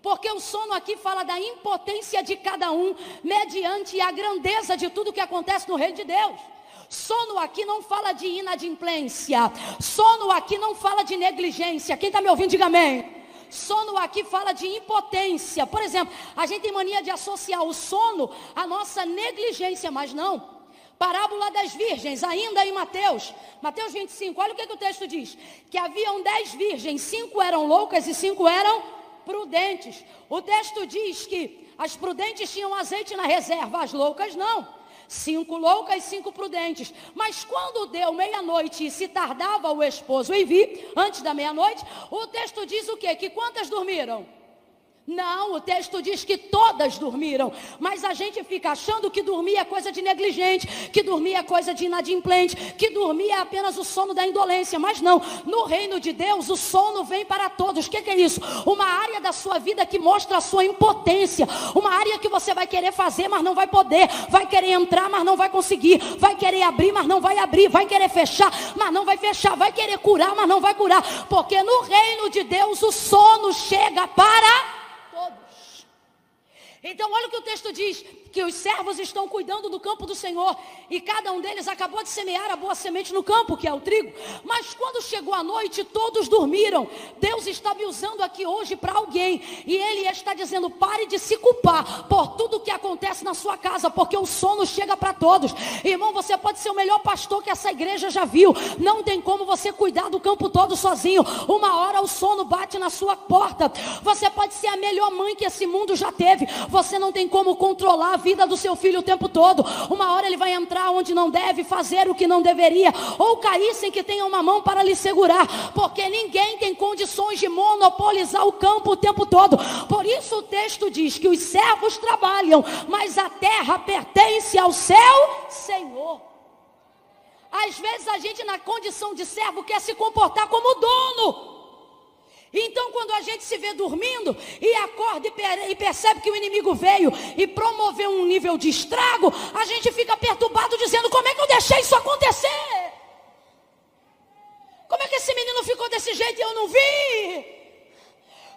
Porque o sono aqui fala da impotência de cada um, mediante a grandeza de tudo que acontece no reino de Deus. Sono aqui não fala de inadimplência. Sono aqui não fala de negligência. Quem está me ouvindo, diga amém. Sono aqui fala de impotência. Por exemplo, a gente tem mania de associar o sono à nossa negligência, mas não. Parábola das virgens, ainda em Mateus, Mateus 25, olha o que, que o texto diz: que haviam dez virgens, cinco eram loucas e cinco eram prudentes. O texto diz que as prudentes tinham azeite na reserva, as loucas não. Cinco loucas, cinco prudentes. Mas quando deu meia-noite e se tardava o esposo em vir, antes da meia-noite, o texto diz o quê? Que quantas dormiram? Não, o texto diz que todas dormiram, mas a gente fica achando que dormir é coisa de negligente, que dormir é coisa de inadimplente, que dormir é apenas o sono da indolência, mas não, no reino de Deus o sono vem para todos. O que, que é isso? Uma área da sua vida que mostra a sua impotência, uma área que você vai querer fazer, mas não vai poder, vai querer entrar, mas não vai conseguir, vai querer abrir, mas não vai abrir, vai querer fechar, mas não vai fechar, vai querer curar, mas não vai curar, porque no reino de Deus o sono chega para então, olha o que o texto diz: que os servos estão cuidando do campo do Senhor, e cada um deles acabou de semear a boa semente no campo, que é o trigo. Mas quando chegou a noite, todos dormiram. Deus está me usando aqui hoje para alguém, e Ele está dizendo: pare de se culpar por tudo que acontece na sua casa, porque o sono chega para todos. Irmão, você pode ser o melhor pastor que essa igreja já viu, não tem como você cuidar do campo todo sozinho. Uma hora o sono bate na sua porta. Você pode ser a melhor mãe que esse mundo já teve. Você não tem como controlar vida do seu filho o tempo todo. Uma hora ele vai entrar onde não deve, fazer o que não deveria, ou cair sem que tenha uma mão para lhe segurar, porque ninguém tem condições de monopolizar o campo o tempo todo. Por isso o texto diz que os servos trabalham, mas a terra pertence ao seu Senhor. Às vezes a gente, na condição de servo, quer se comportar como dono. Então, quando a gente se vê dormindo e acorda e percebe que o inimigo veio e promoveu um nível de estrago, a gente fica perturbado dizendo: como é que eu deixei isso acontecer? Como é que esse menino ficou desse jeito e eu não vi?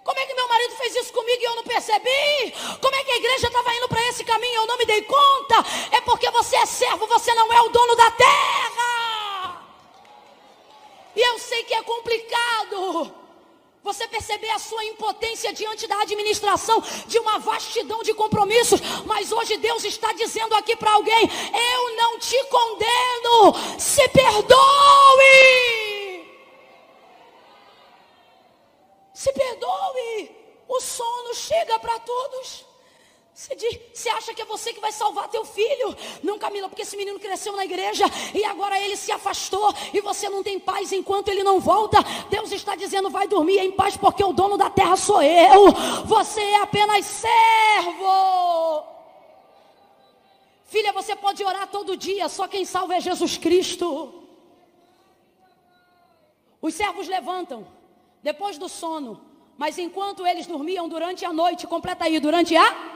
Como é que meu marido fez isso comigo e eu não percebi? Como é que a igreja estava indo para esse caminho e eu não me dei conta? É porque você é servo, você não é o dono da terra. E eu sei que é complicado. Você perceber a sua impotência diante da administração de uma vastidão de compromissos. Mas hoje Deus está dizendo aqui para alguém: Eu não te condeno. Se perdoe. Se perdoe. O sono chega para todos. Você, diz, você, acha que é você que vai salvar teu filho? Não, Camila, porque esse menino cresceu na igreja e agora ele se afastou e você não tem paz enquanto ele não volta. Deus está dizendo: vai dormir em paz, porque o dono da terra sou eu. Você é apenas servo. Filha, você pode orar todo dia, só quem salva é Jesus Cristo. Os servos levantam depois do sono. Mas enquanto eles dormiam durante a noite, completa aí, durante a.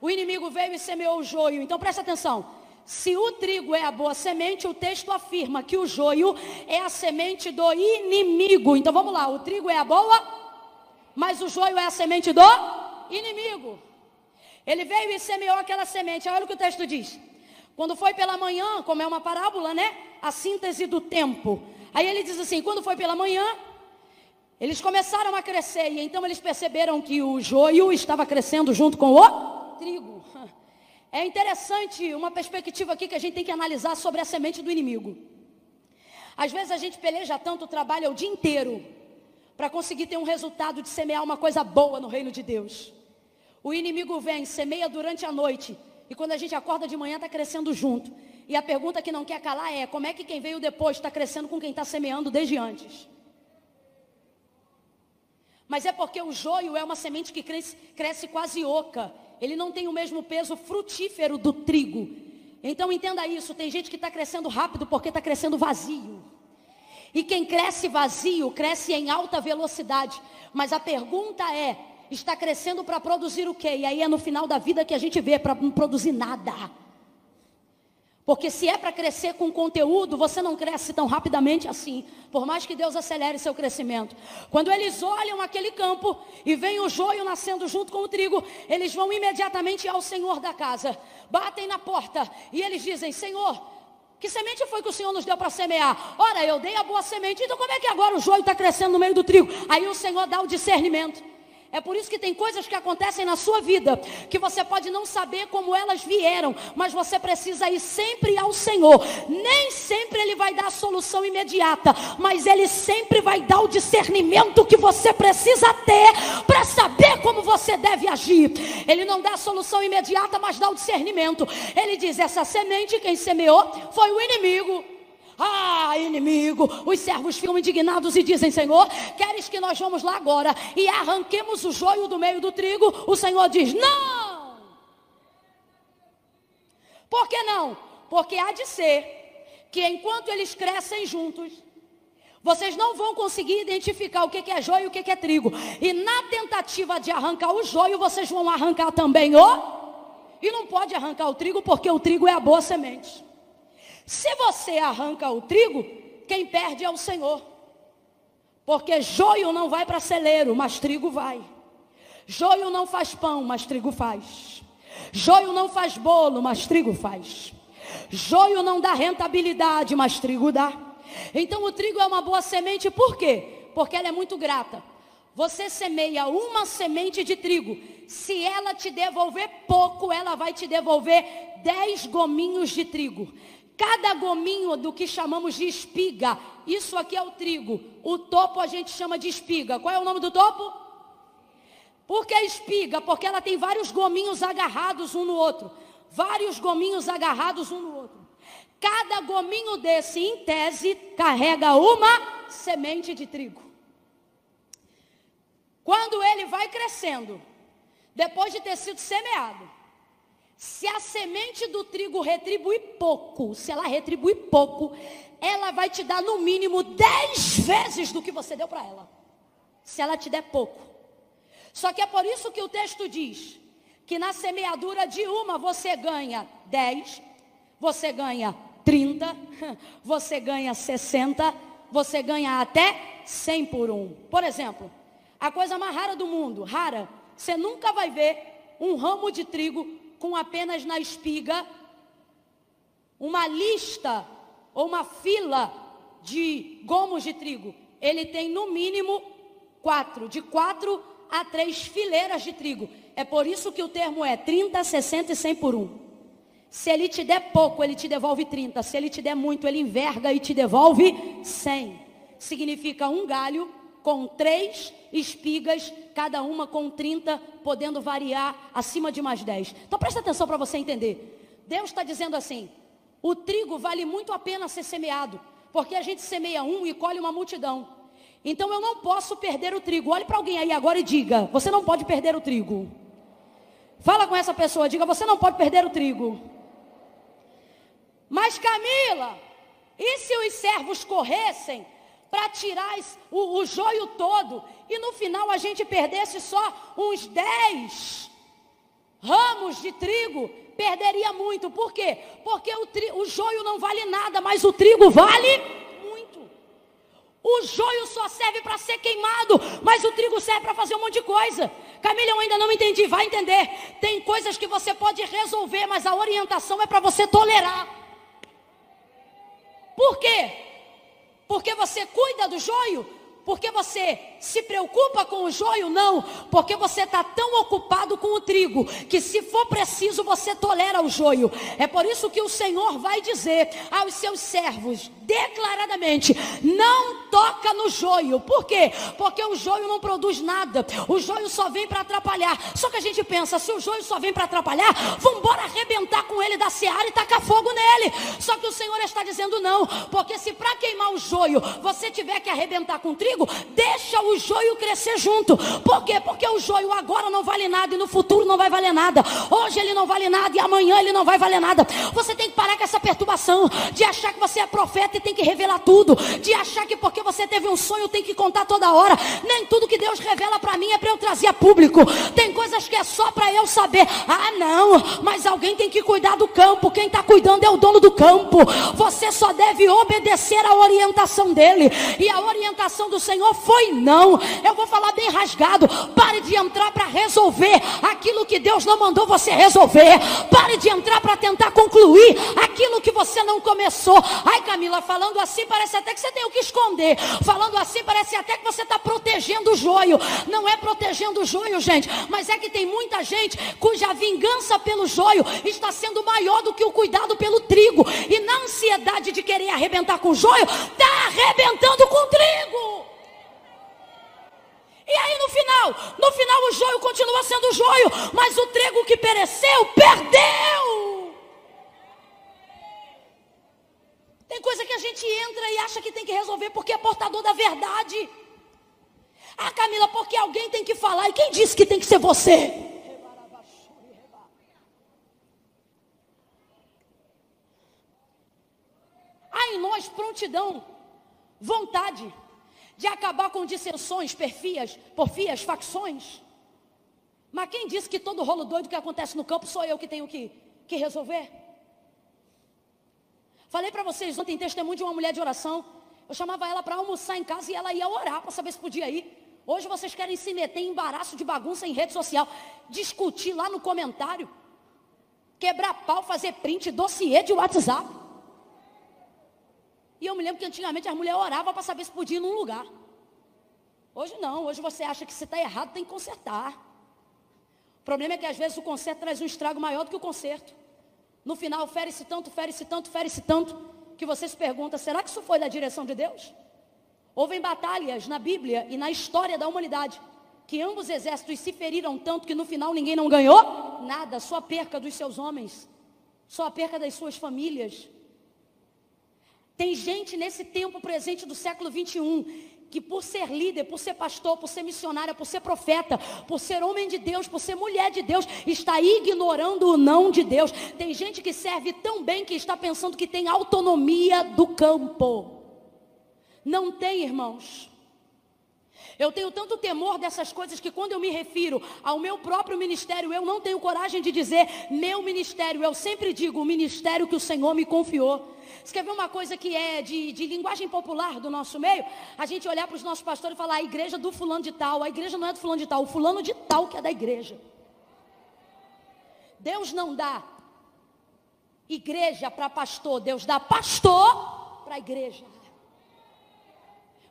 O inimigo veio e semeou o joio. Então presta atenção. Se o trigo é a boa semente, o texto afirma que o joio é a semente do inimigo. Então vamos lá, o trigo é a boa, mas o joio é a semente do inimigo. Ele veio e semeou aquela semente. Olha o que o texto diz. Quando foi pela manhã, como é uma parábola, né? A síntese do tempo. Aí ele diz assim: quando foi pela manhã, eles começaram a crescer e então eles perceberam que o joio estava crescendo junto com o trigo. É interessante uma perspectiva aqui que a gente tem que analisar sobre a semente do inimigo. Às vezes a gente peleja tanto, trabalha o dia inteiro para conseguir ter um resultado de semear uma coisa boa no reino de Deus. O inimigo vem, semeia durante a noite e quando a gente acorda de manhã está crescendo junto. E a pergunta que não quer calar é: como é que quem veio depois está crescendo com quem está semeando desde antes? Mas é porque o joio é uma semente que cresce, cresce quase oca. Ele não tem o mesmo peso frutífero do trigo. Então entenda isso, tem gente que está crescendo rápido porque está crescendo vazio. E quem cresce vazio, cresce em alta velocidade. Mas a pergunta é, está crescendo para produzir o quê? E aí é no final da vida que a gente vê para não produzir nada. Porque se é para crescer com conteúdo, você não cresce tão rapidamente assim. Por mais que Deus acelere seu crescimento. Quando eles olham aquele campo e veem o joio nascendo junto com o trigo, eles vão imediatamente ao Senhor da casa. Batem na porta e eles dizem: Senhor, que semente foi que o Senhor nos deu para semear? Ora, eu dei a boa semente, então como é que agora o joio está crescendo no meio do trigo? Aí o Senhor dá o discernimento. É por isso que tem coisas que acontecem na sua vida que você pode não saber como elas vieram, mas você precisa ir sempre ao Senhor. Nem sempre Ele vai dar a solução imediata, mas Ele sempre vai dar o discernimento que você precisa ter para saber como você deve agir. Ele não dá a solução imediata, mas dá o discernimento. Ele diz: essa semente quem semeou foi o inimigo. Ah, inimigo, os servos ficam indignados e dizem: Senhor, queres que nós vamos lá agora e arranquemos o joio do meio do trigo? O Senhor diz: Não. Por que não? Porque há de ser que enquanto eles crescem juntos, vocês não vão conseguir identificar o que é joio e o que é trigo. E na tentativa de arrancar o joio, vocês vão arrancar também o. E não pode arrancar o trigo, porque o trigo é a boa semente. Se você arranca o trigo, quem perde é o Senhor. Porque joio não vai para celeiro, mas trigo vai. Joio não faz pão, mas trigo faz. Joio não faz bolo, mas trigo faz. Joio não dá rentabilidade, mas trigo dá. Então o trigo é uma boa semente, por quê? Porque ela é muito grata. Você semeia uma semente de trigo. Se ela te devolver pouco, ela vai te devolver dez gominhos de trigo. Cada gominho do que chamamos de espiga, isso aqui é o trigo. O topo a gente chama de espiga. Qual é o nome do topo? Por que espiga? Porque ela tem vários gominhos agarrados um no outro. Vários gominhos agarrados um no outro. Cada gominho desse, em tese, carrega uma semente de trigo. Quando ele vai crescendo, depois de ter sido semeado, se a semente do trigo retribuir pouco, se ela retribuir pouco, ela vai te dar no mínimo dez vezes do que você deu para ela. Se ela te der pouco. Só que é por isso que o texto diz que na semeadura de uma você ganha dez, você ganha trinta, você ganha sessenta, você ganha até cem por um. Por exemplo, a coisa mais rara do mundo, rara, você nunca vai ver um ramo de trigo com apenas na espiga uma lista ou uma fila de gomos de trigo. Ele tem no mínimo quatro, de quatro a três fileiras de trigo. É por isso que o termo é 30, 60 e 100 por um. Se ele te der pouco, ele te devolve 30. Se ele te der muito, ele enverga e te devolve 100. Significa um galho com três espigas, cada uma com 30, podendo variar acima de mais 10. Então presta atenção para você entender. Deus está dizendo assim: o trigo vale muito a pena ser semeado, porque a gente semeia um e colhe uma multidão. Então eu não posso perder o trigo. Olhe para alguém aí agora e diga: você não pode perder o trigo. Fala com essa pessoa, diga: você não pode perder o trigo. Mas Camila, e se os servos corressem para tirar o, o joio todo e no final a gente perdesse só uns 10 ramos de trigo, perderia muito. Por quê? Porque o, tri, o joio não vale nada, mas o trigo vale muito. O joio só serve para ser queimado, mas o trigo serve para fazer um monte de coisa. Camila, eu ainda não entendi, vai entender. Tem coisas que você pode resolver, mas a orientação é para você tolerar. Por quê? Porque você cuida do joio? Porque você se preocupa com o joio? Não, porque você está tão ocupado com o trigo que se for preciso você tolera o joio. É por isso que o Senhor vai dizer aos seus servos declaradamente: não toca no joio. Por quê? Porque o joio não produz nada. O joio só vem para atrapalhar. Só que a gente pensa: se o joio só vem para atrapalhar, vamos embora arrebentar com ele da seara e tacar fogo nele. Só que o Senhor está dizendo não, porque se para queimar o joio você tiver que arrebentar com trigo, deixa o joio crescer junto. Por quê? Porque o joio agora não vale nada e no futuro não vai valer nada. Hoje ele não vale nada e amanhã ele não vai valer nada. Você tem que parar com essa perturbação de achar que você é profeta e tem que revelar tudo, de achar que porque você teve um sonho tem que contar toda hora. Nem tudo que Deus revela para mim é para eu trazer a público. Tem coisas que é só para eu saber. Ah, não, mas alguém tem que cuidar do campo. Quem está cuidando é o dono do campo. Você só deve obedecer à orientação dele. E a orientação do Senhor foi não. Eu vou falar bem rasgado. Pare de entrar para resolver aquilo que Deus não mandou você resolver. Pare de entrar para tentar concluir aquilo que você não começou. Ai, Camila, falando assim parece até que você tem o que esconder. Falando assim parece até que você está protegendo o joio. Não é protegendo o joio, gente, mas é que tem muita gente cuja vingança pelo joio está sendo maior do que o cuidado pelo trigo. E na ansiedade de querer arrebentar com o joio, está arrebentando com o trigo. E aí no final, no final o joio continua sendo joio, mas o trigo que pereceu, perdeu. Tem coisa que a gente entra e acha que tem que resolver porque é portador da verdade. Ah, Camila, porque alguém tem que falar. E quem disse que tem que ser você? Há em nós prontidão, vontade de acabar com dissensões, perfias, porfias, facções. Mas quem disse que todo rolo doido que acontece no campo sou eu que tenho que, que resolver? Falei para vocês ontem testemunho de uma mulher de oração. Eu chamava ela para almoçar em casa e ela ia orar para saber se podia ir. Hoje vocês querem se meter em embaraço de bagunça em rede social, discutir lá no comentário, quebrar pau, fazer print, dossiê de WhatsApp. E eu me lembro que antigamente as mulheres oravam para saber se podia ir num lugar. Hoje não, hoje você acha que você está errado, tem que consertar. O problema é que às vezes o conserto traz um estrago maior do que o conserto. No final, fere-se tanto, fere-se tanto, fere-se tanto, que você se pergunta, será que isso foi da direção de Deus? Houve batalhas na Bíblia e na história da humanidade que ambos exércitos se feriram tanto que no final ninguém não ganhou nada, só a perca dos seus homens, só a perca das suas famílias. Tem gente nesse tempo presente do século 21 que por ser líder, por ser pastor, por ser missionária, por ser profeta, por ser homem de Deus, por ser mulher de Deus, está ignorando o não de Deus. Tem gente que serve tão bem que está pensando que tem autonomia do campo. Não tem, irmãos. Eu tenho tanto temor dessas coisas que quando eu me refiro ao meu próprio ministério, eu não tenho coragem de dizer meu ministério. Eu sempre digo o ministério que o Senhor me confiou. Você quer ver uma coisa que é de, de linguagem popular do nosso meio? A gente olhar para os nossos pastores e falar a igreja do fulano de tal. A igreja não é do fulano de tal, o fulano de tal que é da igreja. Deus não dá igreja para pastor, Deus dá pastor para a igreja.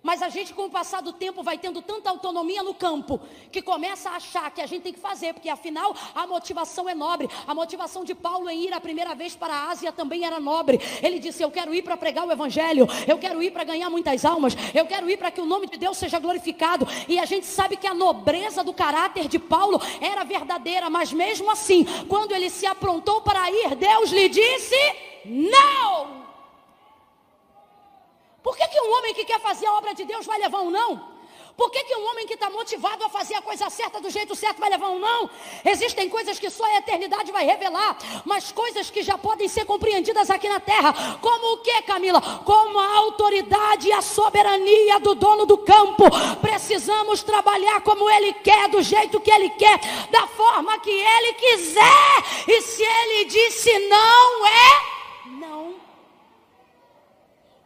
Mas a gente, com o passar do tempo, vai tendo tanta autonomia no campo que começa a achar que a gente tem que fazer, porque afinal a motivação é nobre. A motivação de Paulo em ir a primeira vez para a Ásia também era nobre. Ele disse: Eu quero ir para pregar o Evangelho, eu quero ir para ganhar muitas almas, eu quero ir para que o nome de Deus seja glorificado. E a gente sabe que a nobreza do caráter de Paulo era verdadeira, mas mesmo assim, quando ele se aprontou para ir, Deus lhe disse: Não! Por que, que um homem que quer fazer a obra de Deus vai levar um não? Por que, que um homem que está motivado a fazer a coisa certa do jeito certo vai levar um não? Existem coisas que só a eternidade vai revelar, mas coisas que já podem ser compreendidas aqui na terra. Como o que, Camila? Como a autoridade e a soberania do dono do campo. Precisamos trabalhar como ele quer, do jeito que ele quer, da forma que ele quiser. E se ele disse não, é.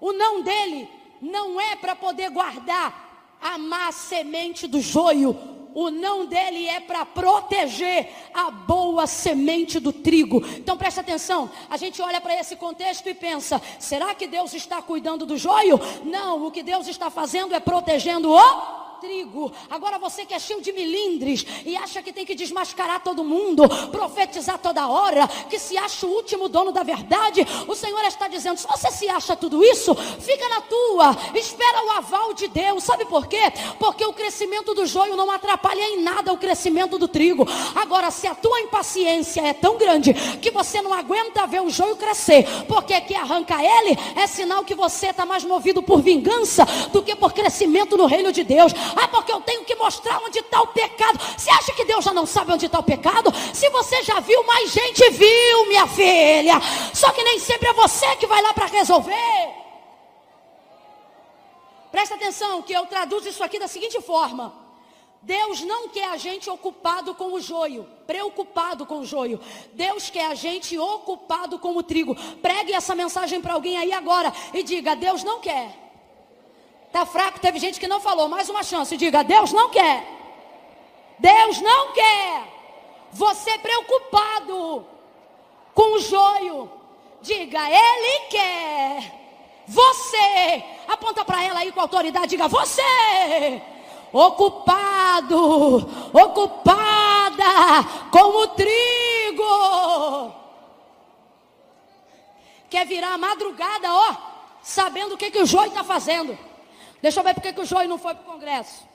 O não dele não é para poder guardar a má semente do joio. O não dele é para proteger a boa semente do trigo. Então preste atenção. A gente olha para esse contexto e pensa: será que Deus está cuidando do joio? Não, o que Deus está fazendo é protegendo o trigo. Agora você que é cheio de milindres e acha que tem que desmascarar todo mundo, profetizar toda hora, que se acha o último dono da verdade, o Senhor está dizendo: se você se acha tudo isso, fica na tua, espera o aval de Deus. Sabe por quê? Porque o crescimento do joio não atrapalha em nada o crescimento do trigo. Agora, se a tua impaciência é tão grande que você não aguenta ver o joio crescer, porque que arranca ele, é sinal que você está mais movido por vingança do que por crescimento no reino de Deus. Ah, porque eu tenho que mostrar onde está o pecado. Você acha que Deus já não sabe onde está o pecado? Se você já viu, mais gente viu, minha filha. Só que nem sempre é você que vai lá para resolver. Presta atenção que eu traduzo isso aqui da seguinte forma. Deus não quer a gente ocupado com o joio, preocupado com o joio. Deus quer a gente ocupado com o trigo. Pregue essa mensagem para alguém aí agora e diga: Deus não quer Está fraco, teve gente que não falou. Mais uma chance. Diga: Deus não quer. Deus não quer. Você preocupado com o joio. Diga: Ele quer. Você. Aponta para ela aí com autoridade. Diga: Você. Ocupado. Ocupada com o trigo. Quer virar a madrugada, ó. Sabendo o que, que o joio está fazendo. Deixa eu ver porque que o joio não foi para o Congresso.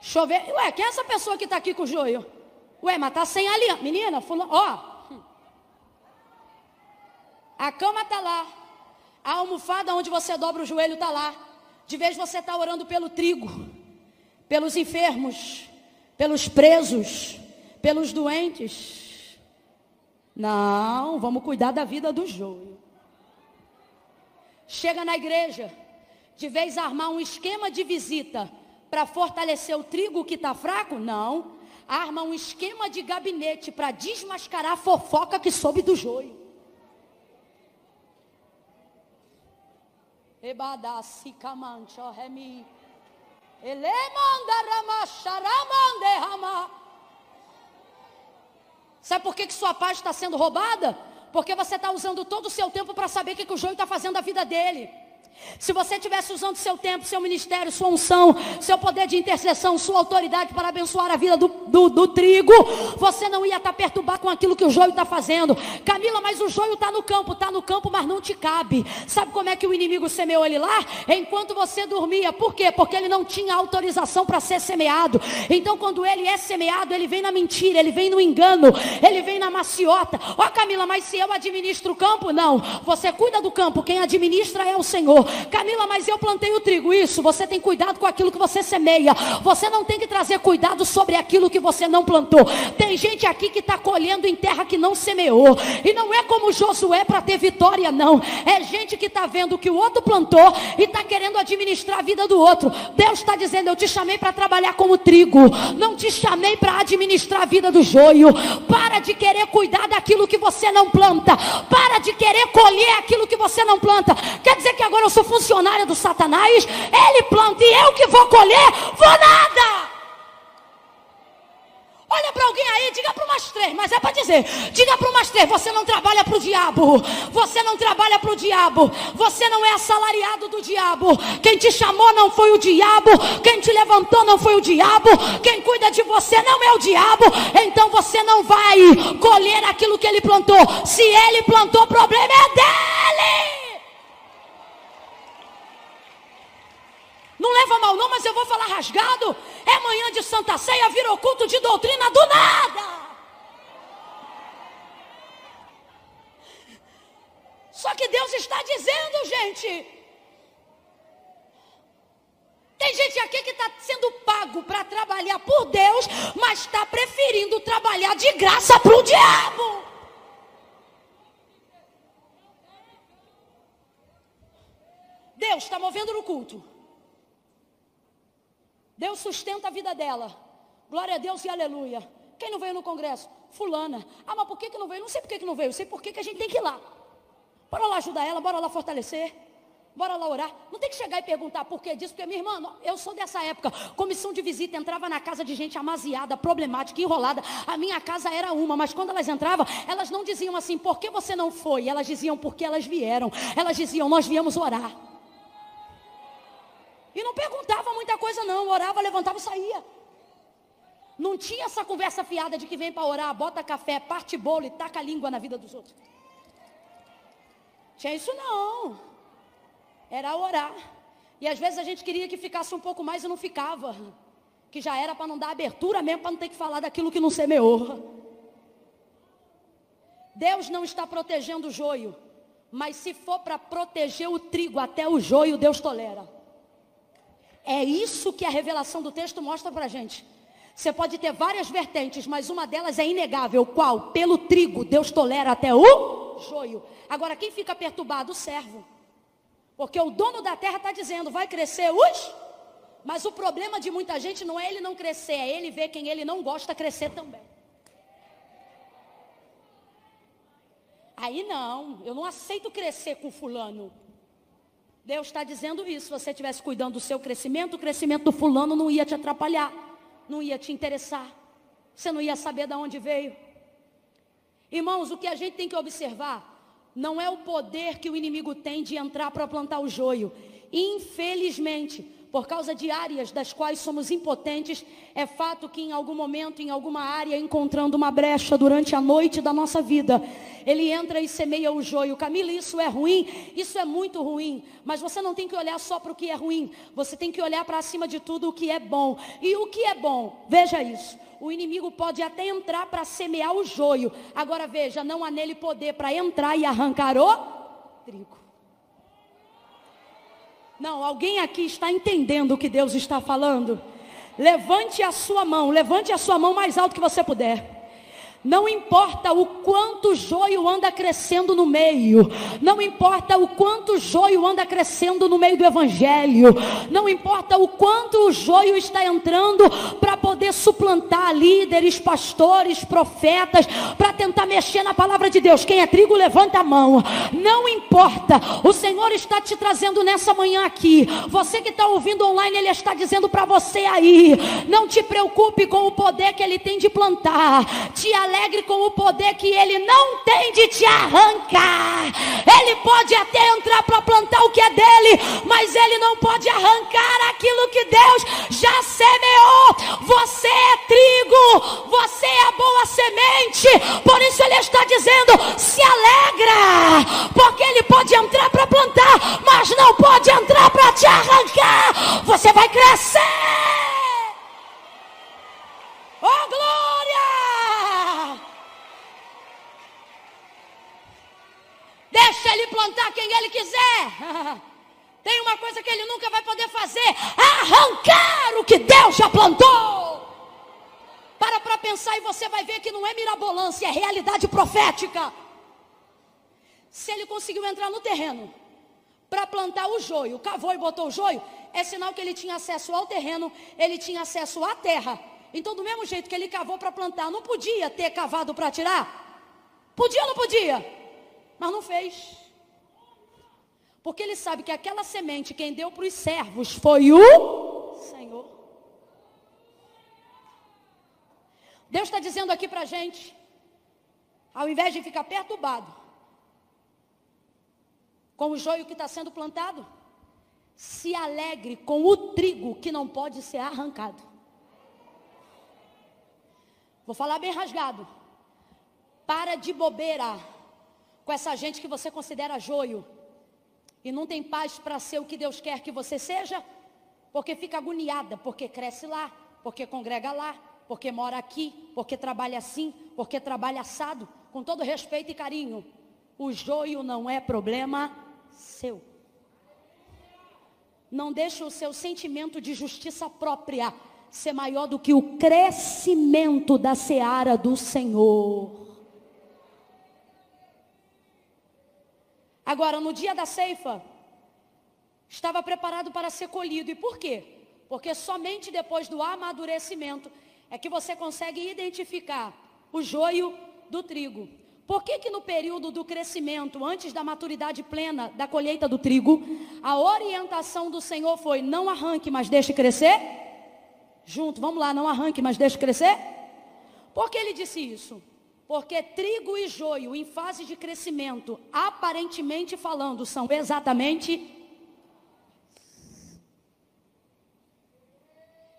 Deixa eu ver. Ué, quem é essa pessoa que está aqui com o joio? Ué, mas está sem aliança. Menina, fulano, ó. A cama está lá. A almofada onde você dobra o joelho está lá. De vez você está orando pelo trigo, pelos enfermos, pelos presos, pelos doentes. Não, vamos cuidar da vida do joio. Chega na igreja, de vez armar um esquema de visita para fortalecer o trigo que está fraco? Não. Arma um esquema de gabinete para desmascarar a fofoca que soube do joio. Sabe por que, que sua paz está sendo roubada? Porque você está usando todo o seu tempo para saber o que, que o joio está fazendo da vida dele. Se você estivesse usando seu tempo, seu ministério, sua unção, seu poder de intercessão, sua autoridade para abençoar a vida do, do, do trigo, você não ia estar tá perturbado com aquilo que o joio está fazendo. Camila, mas o joio está no campo, está no campo, mas não te cabe. Sabe como é que o inimigo semeou ele lá? Enquanto você dormia. Por quê? Porque ele não tinha autorização para ser semeado. Então, quando ele é semeado, ele vem na mentira, ele vem no engano, ele vem na maciota. Ó, oh, Camila, mas se eu administro o campo, não. Você cuida do campo, quem administra é o Senhor. Camila, mas eu plantei o trigo. Isso, você tem cuidado com aquilo que você semeia. Você não tem que trazer cuidado sobre aquilo que você não plantou. Tem gente aqui que está colhendo em terra que não semeou. E não é como Josué para ter vitória, não. É gente que está vendo que o outro plantou e está querendo administrar a vida do outro. Deus está dizendo: Eu te chamei para trabalhar como trigo. Não te chamei para administrar a vida do joio. Para de querer cuidar daquilo que você não planta. Para de querer colher aquilo que você não planta. Quer dizer que agora eu sou funcionária do Satanás? Ele planta e eu que vou colher? Vou nada! Olha para alguém aí, diga para umas três, mas é para dizer, diga para umas três, você não trabalha para o diabo, você não trabalha para o diabo, você não é assalariado do diabo, quem te chamou não foi o diabo, quem te levantou não foi o diabo, quem cuida de você não é o diabo, então você não vai colher aquilo que ele plantou, se ele plantou, o problema é dele. Não leva mal não, mas eu vou falar rasgado. É manhã de Santa Ceia, virou culto de doutrina do nada. Só que Deus está dizendo, gente. Tem gente aqui que está sendo pago para trabalhar por Deus, mas está preferindo trabalhar de graça para o diabo. Deus está movendo no culto. Deus sustenta a vida dela. Glória a Deus e aleluia. Quem não veio no congresso? Fulana. Ah, mas por que, que não veio? Não sei por que, que não veio. Sei por que, que a gente tem que ir lá. Bora lá ajudar ela, bora lá fortalecer. Bora lá orar. Não tem que chegar e perguntar por que disso, porque minha irmã, eu sou dessa época. Comissão de visita entrava na casa de gente amaziada, problemática, enrolada. A minha casa era uma, mas quando elas entravam, elas não diziam assim, por que você não foi? Elas diziam, porque elas vieram. Elas diziam, nós viemos orar. E não perguntava muita coisa, não. Orava, levantava e saía. Não tinha essa conversa fiada de que vem para orar, bota café, parte bolo e taca a língua na vida dos outros. Tinha isso não. Era orar. E às vezes a gente queria que ficasse um pouco mais e não ficava. Que já era para não dar abertura mesmo, para não ter que falar daquilo que não semeou. Deus não está protegendo o joio. Mas se for para proteger o trigo até o joio, Deus tolera. É isso que a revelação do texto mostra para a gente. Você pode ter várias vertentes, mas uma delas é inegável. Qual? Pelo trigo, Deus tolera até o joio. Agora, quem fica perturbado? O servo. Porque o dono da terra está dizendo, vai crescer os. Mas o problema de muita gente não é ele não crescer, é ele ver quem ele não gosta crescer também. Aí não, eu não aceito crescer com fulano. Deus está dizendo isso. Se você estivesse cuidando do seu crescimento, o crescimento do fulano não ia te atrapalhar, não ia te interessar. Você não ia saber de onde veio. Irmãos, o que a gente tem que observar não é o poder que o inimigo tem de entrar para plantar o joio. Infelizmente, por causa de áreas das quais somos impotentes, é fato que em algum momento, em alguma área, encontrando uma brecha durante a noite da nossa vida, ele entra e semeia o joio. Camila, isso é ruim? Isso é muito ruim. Mas você não tem que olhar só para o que é ruim, você tem que olhar para acima de tudo o que é bom. E o que é bom? Veja isso. O inimigo pode até entrar para semear o joio. Agora veja, não há nele poder para entrar e arrancar o trigo. Não, alguém aqui está entendendo o que Deus está falando? Levante a sua mão, levante a sua mão mais alto que você puder. Não importa o quanto o joio anda crescendo no meio, não importa o quanto o joio anda crescendo no meio do evangelho, não importa o quanto o joio está entrando para poder suplantar líderes, pastores, profetas, para tentar mexer na palavra de Deus. Quem é trigo, levanta a mão. Não importa, o Senhor está te trazendo nessa manhã aqui. Você que está ouvindo online, Ele está dizendo para você aí: não te preocupe com o poder que Ele tem de plantar, te alegre alegre com o poder que ele não tem de te arrancar. Ele pode até entrar para plantar o que é dele, mas ele não pode arrancar aquilo que Deus já semeou. Você é trigo, você é a boa semente. Por isso ele está dizendo: se alegra, porque ele pode entrar para plantar, mas não pode entrar para te arrancar. Você vai crescer. Oh glória! Deixa ele plantar quem ele quiser. Tem uma coisa que ele nunca vai poder fazer: arrancar o que Deus já plantou. Para para pensar e você vai ver que não é mirabolância, é realidade profética. Se ele conseguiu entrar no terreno para plantar o joio, cavou e botou o joio, é sinal que ele tinha acesso ao terreno, ele tinha acesso à terra. Então, do mesmo jeito que ele cavou para plantar, não podia ter cavado para tirar? Podia ou não podia? Mas não fez. Porque ele sabe que aquela semente, quem deu para os servos foi o Senhor. Deus está dizendo aqui para a gente, ao invés de ficar perturbado com o joio que está sendo plantado, se alegre com o trigo que não pode ser arrancado. Vou falar bem rasgado. Para de bobeira com essa gente que você considera joio. E não tem paz para ser o que Deus quer que você seja, porque fica agoniada, porque cresce lá, porque congrega lá, porque mora aqui, porque trabalha assim, porque trabalha assado, com todo respeito e carinho. O joio não é problema seu. Não deixe o seu sentimento de justiça própria ser maior do que o crescimento da seara do Senhor. Agora, no dia da ceifa, estava preparado para ser colhido. E por quê? Porque somente depois do amadurecimento é que você consegue identificar o joio do trigo. Por que, que no período do crescimento, antes da maturidade plena da colheita do trigo, a orientação do Senhor foi: não arranque, mas deixe crescer? Junto, vamos lá, não arranque, mas deixe crescer? Por que ele disse isso? Porque trigo e joio, em fase de crescimento, aparentemente falando, são exatamente.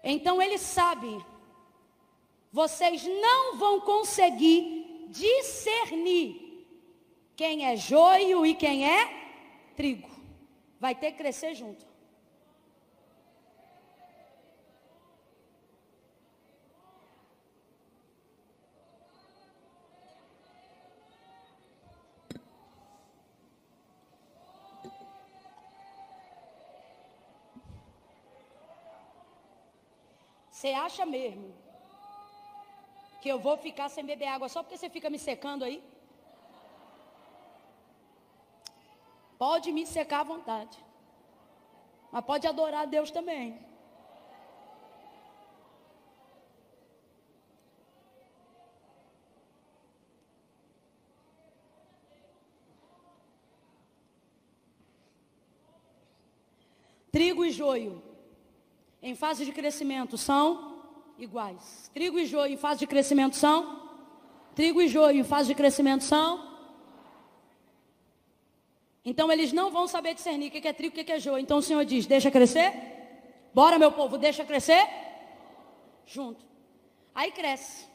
Então ele sabe, vocês não vão conseguir discernir quem é joio e quem é trigo. Vai ter que crescer junto. Você acha mesmo que eu vou ficar sem beber água só porque você fica me secando aí? Pode me secar à vontade. Mas pode adorar a Deus também. Trigo e joio, em fase de crescimento, são iguais. Trigo e joio em fase de crescimento são? Trigo e joio em fase de crescimento são? Então eles não vão saber discernir o que é trigo e o que é joio. Então o Senhor diz: deixa crescer. Bora, meu povo, deixa crescer. Junto. Aí cresce.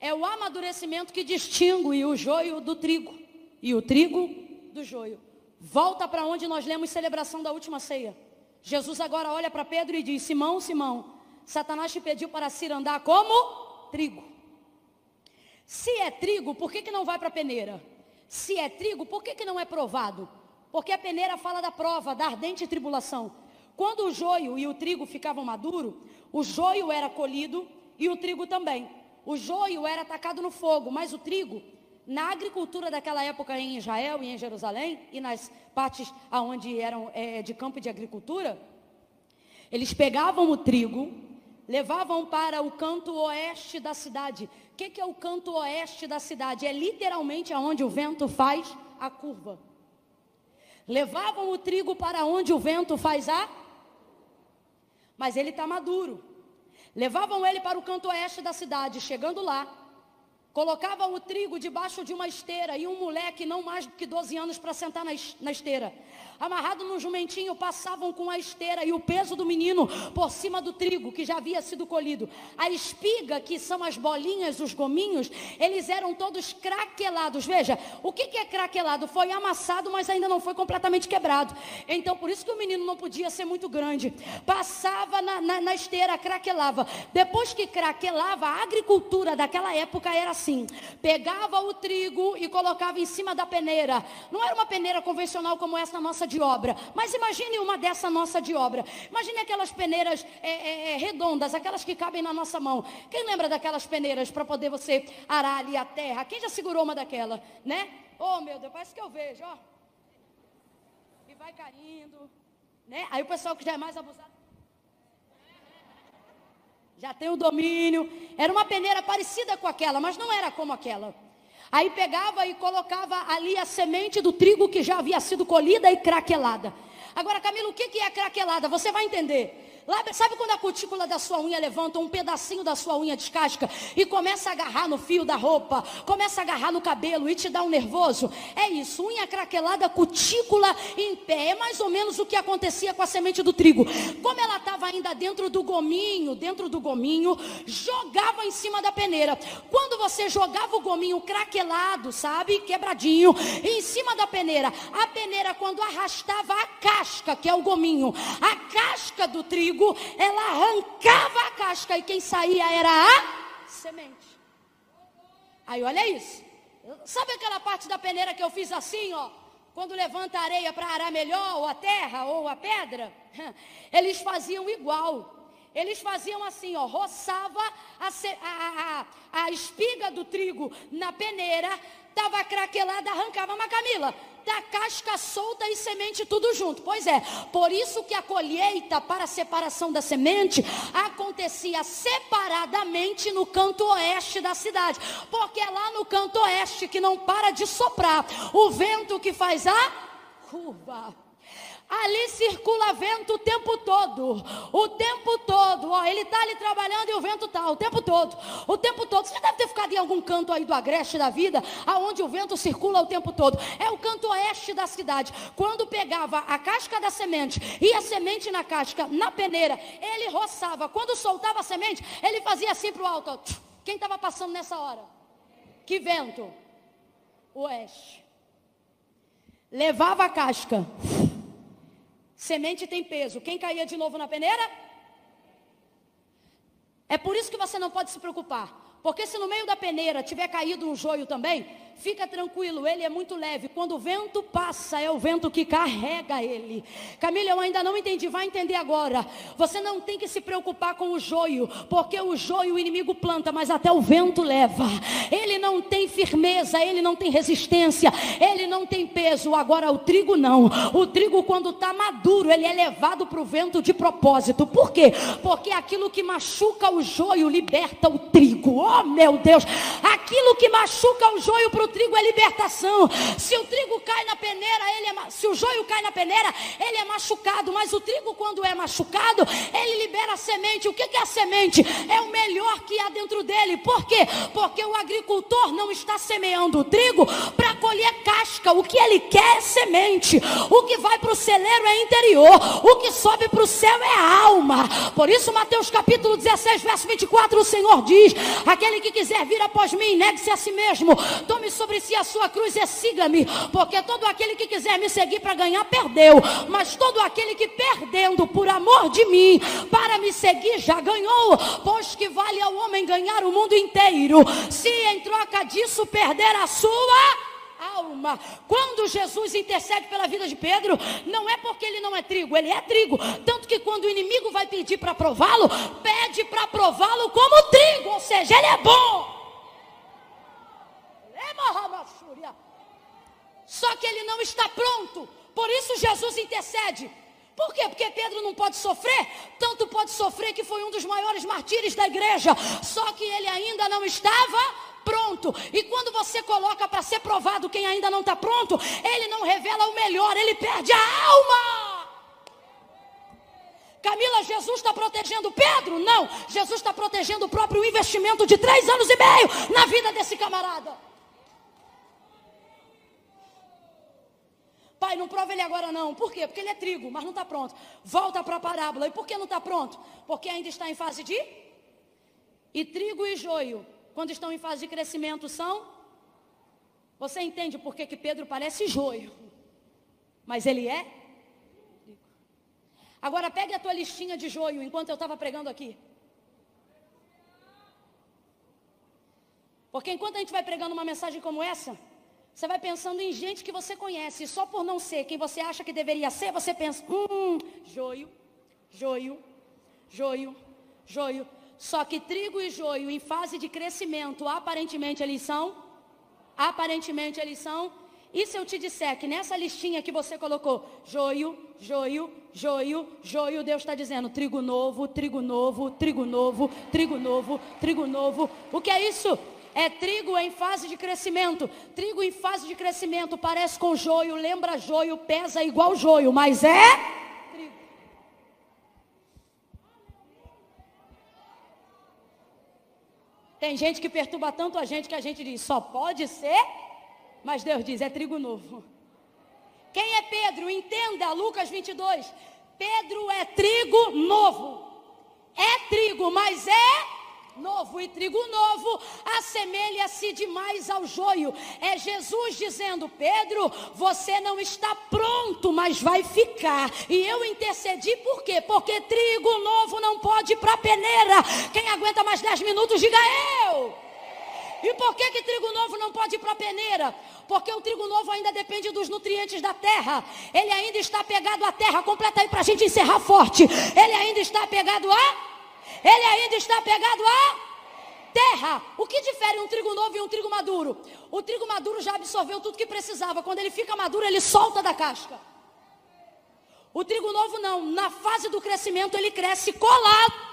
É o amadurecimento que distingue o joio do trigo e o trigo do joio. Volta para onde nós lemos celebração da última ceia. Jesus agora olha para Pedro e diz: Simão, Simão, Satanás te pediu para se andar como trigo. Se é trigo, por que, que não vai para a peneira? Se é trigo, por que, que não é provado? Porque a peneira fala da prova, da ardente tribulação. Quando o joio e o trigo ficavam maduros, o joio era colhido e o trigo também. O joio era atacado no fogo, mas o trigo, na agricultura daquela época em Israel e em Jerusalém, e nas partes onde eram é, de campo de agricultura, eles pegavam o trigo, levavam para o canto oeste da cidade. O que, que é o canto oeste da cidade? É literalmente aonde o vento faz a curva. Levavam o trigo para onde o vento faz a. Mas ele está maduro. Levavam ele para o canto oeste da cidade. Chegando lá, colocava o trigo debaixo de uma esteira e um moleque não mais do que 12 anos para sentar na, esteira amarrado no jumentinho, passavam com a esteira e o peso do menino por cima do trigo que já havia sido colhido. A espiga, que são as bolinhas, os gominhos, eles eram todos craquelados. Veja, o que, é craquelado? Foi amassado, mas ainda não foi completamente quebrado. Então, por isso que o menino não podia ser muito grande. Passava na, na, na esteira, craquelava. Depois que craquelava, a agricultura daquela época era assim: pegava o trigo e colocava em cima da peneira. Não era uma peneira convencional como essa nossa de obra. Mas imagine uma dessa nossa de obra. Imagine aquelas peneiras é, é, é, redondas, aquelas que cabem na nossa mão. Quem lembra daquelas peneiras para poder você arar ali a terra? Quem já segurou uma daquela, né? Oh, meu Deus, parece que eu vejo, ó. E vai caindo, né? Aí o pessoal que já é mais abusado já tem o domínio. Era uma peneira parecida com aquela, mas não era como aquela. Aí pegava e colocava ali a semente do trigo que já havia sido colhida e craquelada. Agora, Camilo, o que é craquelada? Você vai entender. Sabe quando a cutícula da sua unha levanta um pedacinho da sua unha descasca e começa a agarrar no fio da roupa, começa a agarrar no cabelo e te dá um nervoso? É isso, unha craquelada, cutícula em pé. É mais ou menos o que acontecia com a semente do trigo. Como ela estava ainda dentro do gominho, dentro do gominho, jogava em cima da peneira. Quando você jogava o gominho craquelado, sabe, quebradinho, em cima da peneira, a peneira quando arrastava a casca, que é o gominho, a casca do trigo, ela arrancava a casca e quem saía era a semente. Aí olha isso. Sabe aquela parte da peneira que eu fiz assim, ó? Quando levanta a areia para arar melhor, ou a terra, ou a pedra? Eles faziam igual. Eles faziam assim, ó, roçava a, a, a, a espiga do trigo na peneira, estava craquelada, arrancava uma camila da casca solta e semente tudo junto. Pois é, por isso que a colheita para a separação da semente acontecia separadamente no canto oeste da cidade. Porque é lá no canto oeste que não para de soprar o vento que faz a curva. Ali circula vento o tempo todo. O tempo todo. Ó, ele está ali trabalhando e o vento está o tempo todo. O tempo todo. Você deve ter ficado em algum canto aí do agreste da vida, aonde o vento circula o tempo todo. É o canto oeste da cidade. Quando pegava a casca da semente e a semente na casca, na peneira, ele roçava. Quando soltava a semente, ele fazia assim para o alto. Quem estava passando nessa hora? Que vento? Oeste. Levava a casca Semente tem peso. Quem caía de novo na peneira? É por isso que você não pode se preocupar. Porque se no meio da peneira tiver caído um joio também, Fica tranquilo, ele é muito leve. Quando o vento passa, é o vento que carrega ele. Camila, eu ainda não entendi, vai entender agora. Você não tem que se preocupar com o joio, porque o joio o inimigo planta, mas até o vento leva. Ele não tem firmeza, ele não tem resistência, ele não tem peso. Agora o trigo não. O trigo, quando está maduro, ele é levado para o vento de propósito. Por quê? Porque aquilo que machuca o joio liberta o trigo. Oh meu Deus! Aquilo que machuca o joio para o trigo é libertação. Se o trigo cai na peneira, ele é, se o joio cai na peneira, ele é machucado. Mas o trigo, quando é machucado, ele libera a semente. O que é a semente? É o melhor que há dentro dele. Por quê? Porque o agricultor não está semeando o trigo para colher casca. O que ele quer é semente. O que vai para o celeiro é interior. O que sobe para o céu é alma. Por isso, Mateus capítulo 16, verso 24, o Senhor diz: Aquele que quiser vir após mim, negue-se a si mesmo. Tome sobre si a sua cruz e siga-me, porque todo aquele que quiser me seguir para ganhar, perdeu, mas todo aquele que perdendo por amor de mim, para me seguir, já ganhou, pois que vale ao homem ganhar o mundo inteiro, se em troca disso perder a sua alma. Quando Jesus intercede pela vida de Pedro, não é porque ele não é trigo, ele é trigo. Tanto que quando o inimigo vai pedir para prová-lo, pede para prová-lo como trigo, ou seja, ele é bom. Só que ele não está pronto. Por isso Jesus intercede. Por quê? Porque Pedro não pode sofrer, tanto pode sofrer que foi um dos maiores martírios da igreja. Só que ele ainda não estava pronto. E quando você coloca para ser provado quem ainda não está pronto, ele não revela o melhor, ele perde a alma. Camila, Jesus está protegendo Pedro? Não, Jesus está protegendo o próprio investimento de três anos e meio na vida desse camarada. Pai, não prova ele agora não. Por quê? Porque ele é trigo, mas não está pronto. Volta para a parábola. E por que não está pronto? Porque ainda está em fase de. E trigo e joio, quando estão em fase de crescimento, são. Você entende por que, que Pedro parece joio? Mas ele é Agora pegue a tua listinha de joio enquanto eu estava pregando aqui. Porque enquanto a gente vai pregando uma mensagem como essa, você vai pensando em gente que você conhece. Só por não ser quem você acha que deveria ser, você pensa, hum, joio, joio, joio, joio. Só que trigo e joio em fase de crescimento, aparentemente eles são, aparentemente eles são. E se eu te disser que nessa listinha que você colocou, joio, joio, joio, joio, Deus está dizendo trigo novo, trigo novo, trigo novo, trigo novo, trigo novo. O que é isso? É trigo em fase de crescimento. Trigo em fase de crescimento parece com joio, lembra joio, pesa igual joio, mas é trigo. Tem gente que perturba tanto a gente que a gente diz, só pode ser, mas Deus diz, é trigo novo. Quem é Pedro? Entenda Lucas 22. Pedro é trigo novo. É trigo, mas é novo. E trigo novo assemelha-se demais ao joio. É Jesus dizendo: Pedro, você não está pronto, mas vai ficar. E eu intercedi por quê? Porque trigo novo não pode ir para peneira. Quem aguenta mais 10 minutos, diga eu. E por que, que trigo novo não pode ir para a peneira? Porque o trigo novo ainda depende dos nutrientes da terra. Ele ainda está pegado à terra. Completa aí para a gente encerrar forte. Ele ainda está pegado a? Ele ainda está pegado a? Terra. O que difere um trigo novo e um trigo maduro? O trigo maduro já absorveu tudo que precisava. Quando ele fica maduro, ele solta da casca. O trigo novo não. Na fase do crescimento, ele cresce colado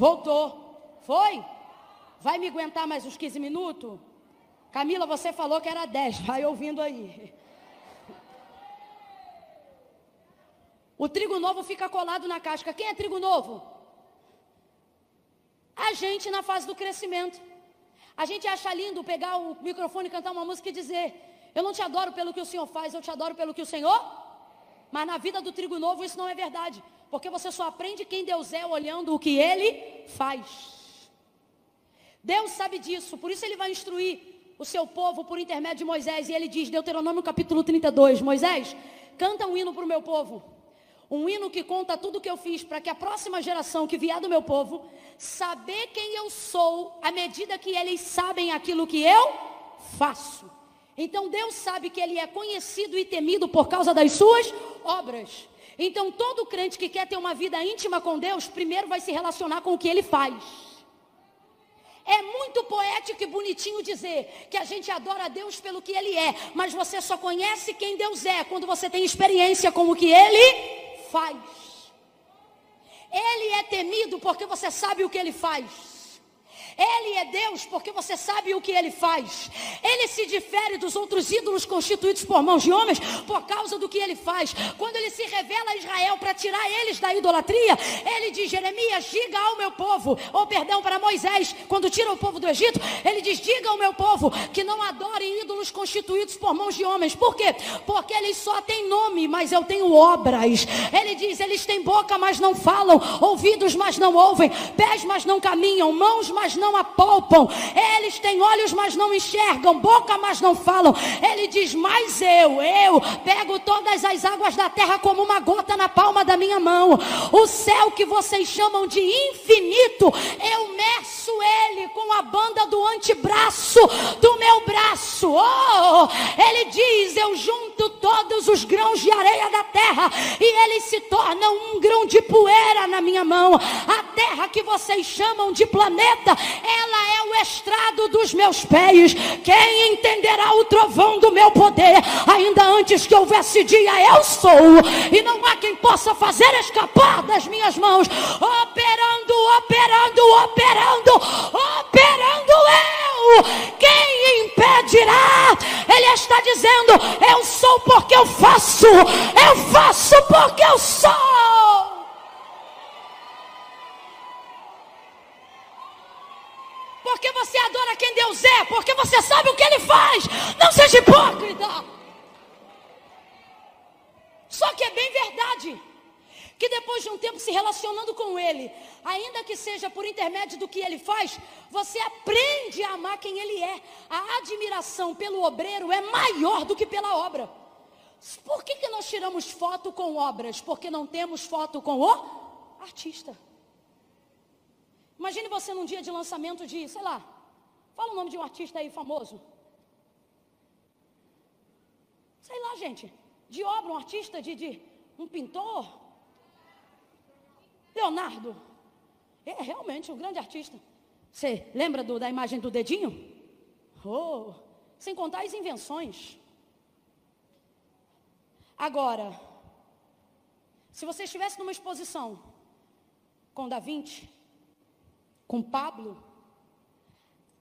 Voltou. Foi? Vai me aguentar mais uns 15 minutos? Camila, você falou que era 10. Vai ouvindo aí. O trigo novo fica colado na casca. Quem é trigo novo? A gente na fase do crescimento. A gente acha lindo pegar o microfone, cantar uma música e dizer: Eu não te adoro pelo que o Senhor faz, eu te adoro pelo que o Senhor. Mas na vida do trigo novo isso não é verdade. Porque você só aprende quem Deus é olhando o que ele faz. Deus sabe disso, por isso ele vai instruir o seu povo por intermédio de Moisés. E ele diz, Deuteronômio capítulo 32, Moisés, canta um hino para o meu povo. Um hino que conta tudo o que eu fiz para que a próxima geração que vier do meu povo saber quem eu sou à medida que eles sabem aquilo que eu faço. Então Deus sabe que ele é conhecido e temido por causa das suas obras. Então, todo crente que quer ter uma vida íntima com Deus, primeiro vai se relacionar com o que ele faz. É muito poético e bonitinho dizer que a gente adora a Deus pelo que Ele é, mas você só conhece quem Deus é quando você tem experiência com o que Ele faz. Ele é temido porque você sabe o que Ele faz. Ele é Deus porque você sabe o que ele faz. Ele se difere dos outros ídolos constituídos por mãos de homens por causa do que ele faz. Quando ele se revela a Israel para tirar eles da idolatria, ele diz: Jeremias, diga ao meu povo, ou perdão para Moisés, quando tira o povo do Egito, ele diz: diga ao meu povo que não adore ídolos constituídos por mãos de homens. Por quê? Porque eles só têm nome, mas eu tenho obras. Ele diz: eles têm boca, mas não falam, ouvidos, mas não ouvem, pés, mas não caminham, mãos, mas não não apalpam. Eles têm olhos, mas não enxergam, boca, mas não falam. Ele diz: Mas eu, eu pego todas as águas da terra como uma gota na palma da minha mão. O céu que vocês chamam de infinito, eu meço ele com a banda do antebraço do meu braço. Oh, ele diz: Eu junto todos os grãos de areia da terra e eles se tornam um grão de poeira na minha mão. A terra que vocês chamam de planeta, ela é o estrado dos meus pés. Quem entenderá o trovão do meu poder? Ainda antes que houvesse dia, eu sou. E não há quem possa fazer escapar das minhas mãos. Operando, operando, operando, operando quem impedirá? Ele está dizendo: Eu sou porque eu faço, eu faço porque eu sou. Porque você adora quem Deus é, porque você sabe o que Ele faz. Não seja hipócrita. Só que é bem verdade que depois de um tempo se relacionando com Ele, ainda que seja por intermédio do que Ele faz, você aprende a amar quem Ele é. A admiração pelo obreiro é maior do que pela obra. Por que, que nós tiramos foto com obras? Porque não temos foto com o artista. Imagine você num dia de lançamento de, sei lá, fala o nome de um artista aí famoso. Sei lá, gente, de obra, um artista, de, de um pintor. Leonardo. É realmente um grande artista. Você lembra do, da imagem do dedinho? Oh, sem contar as invenções. Agora, se você estivesse numa exposição com Da Vinci, com Pablo,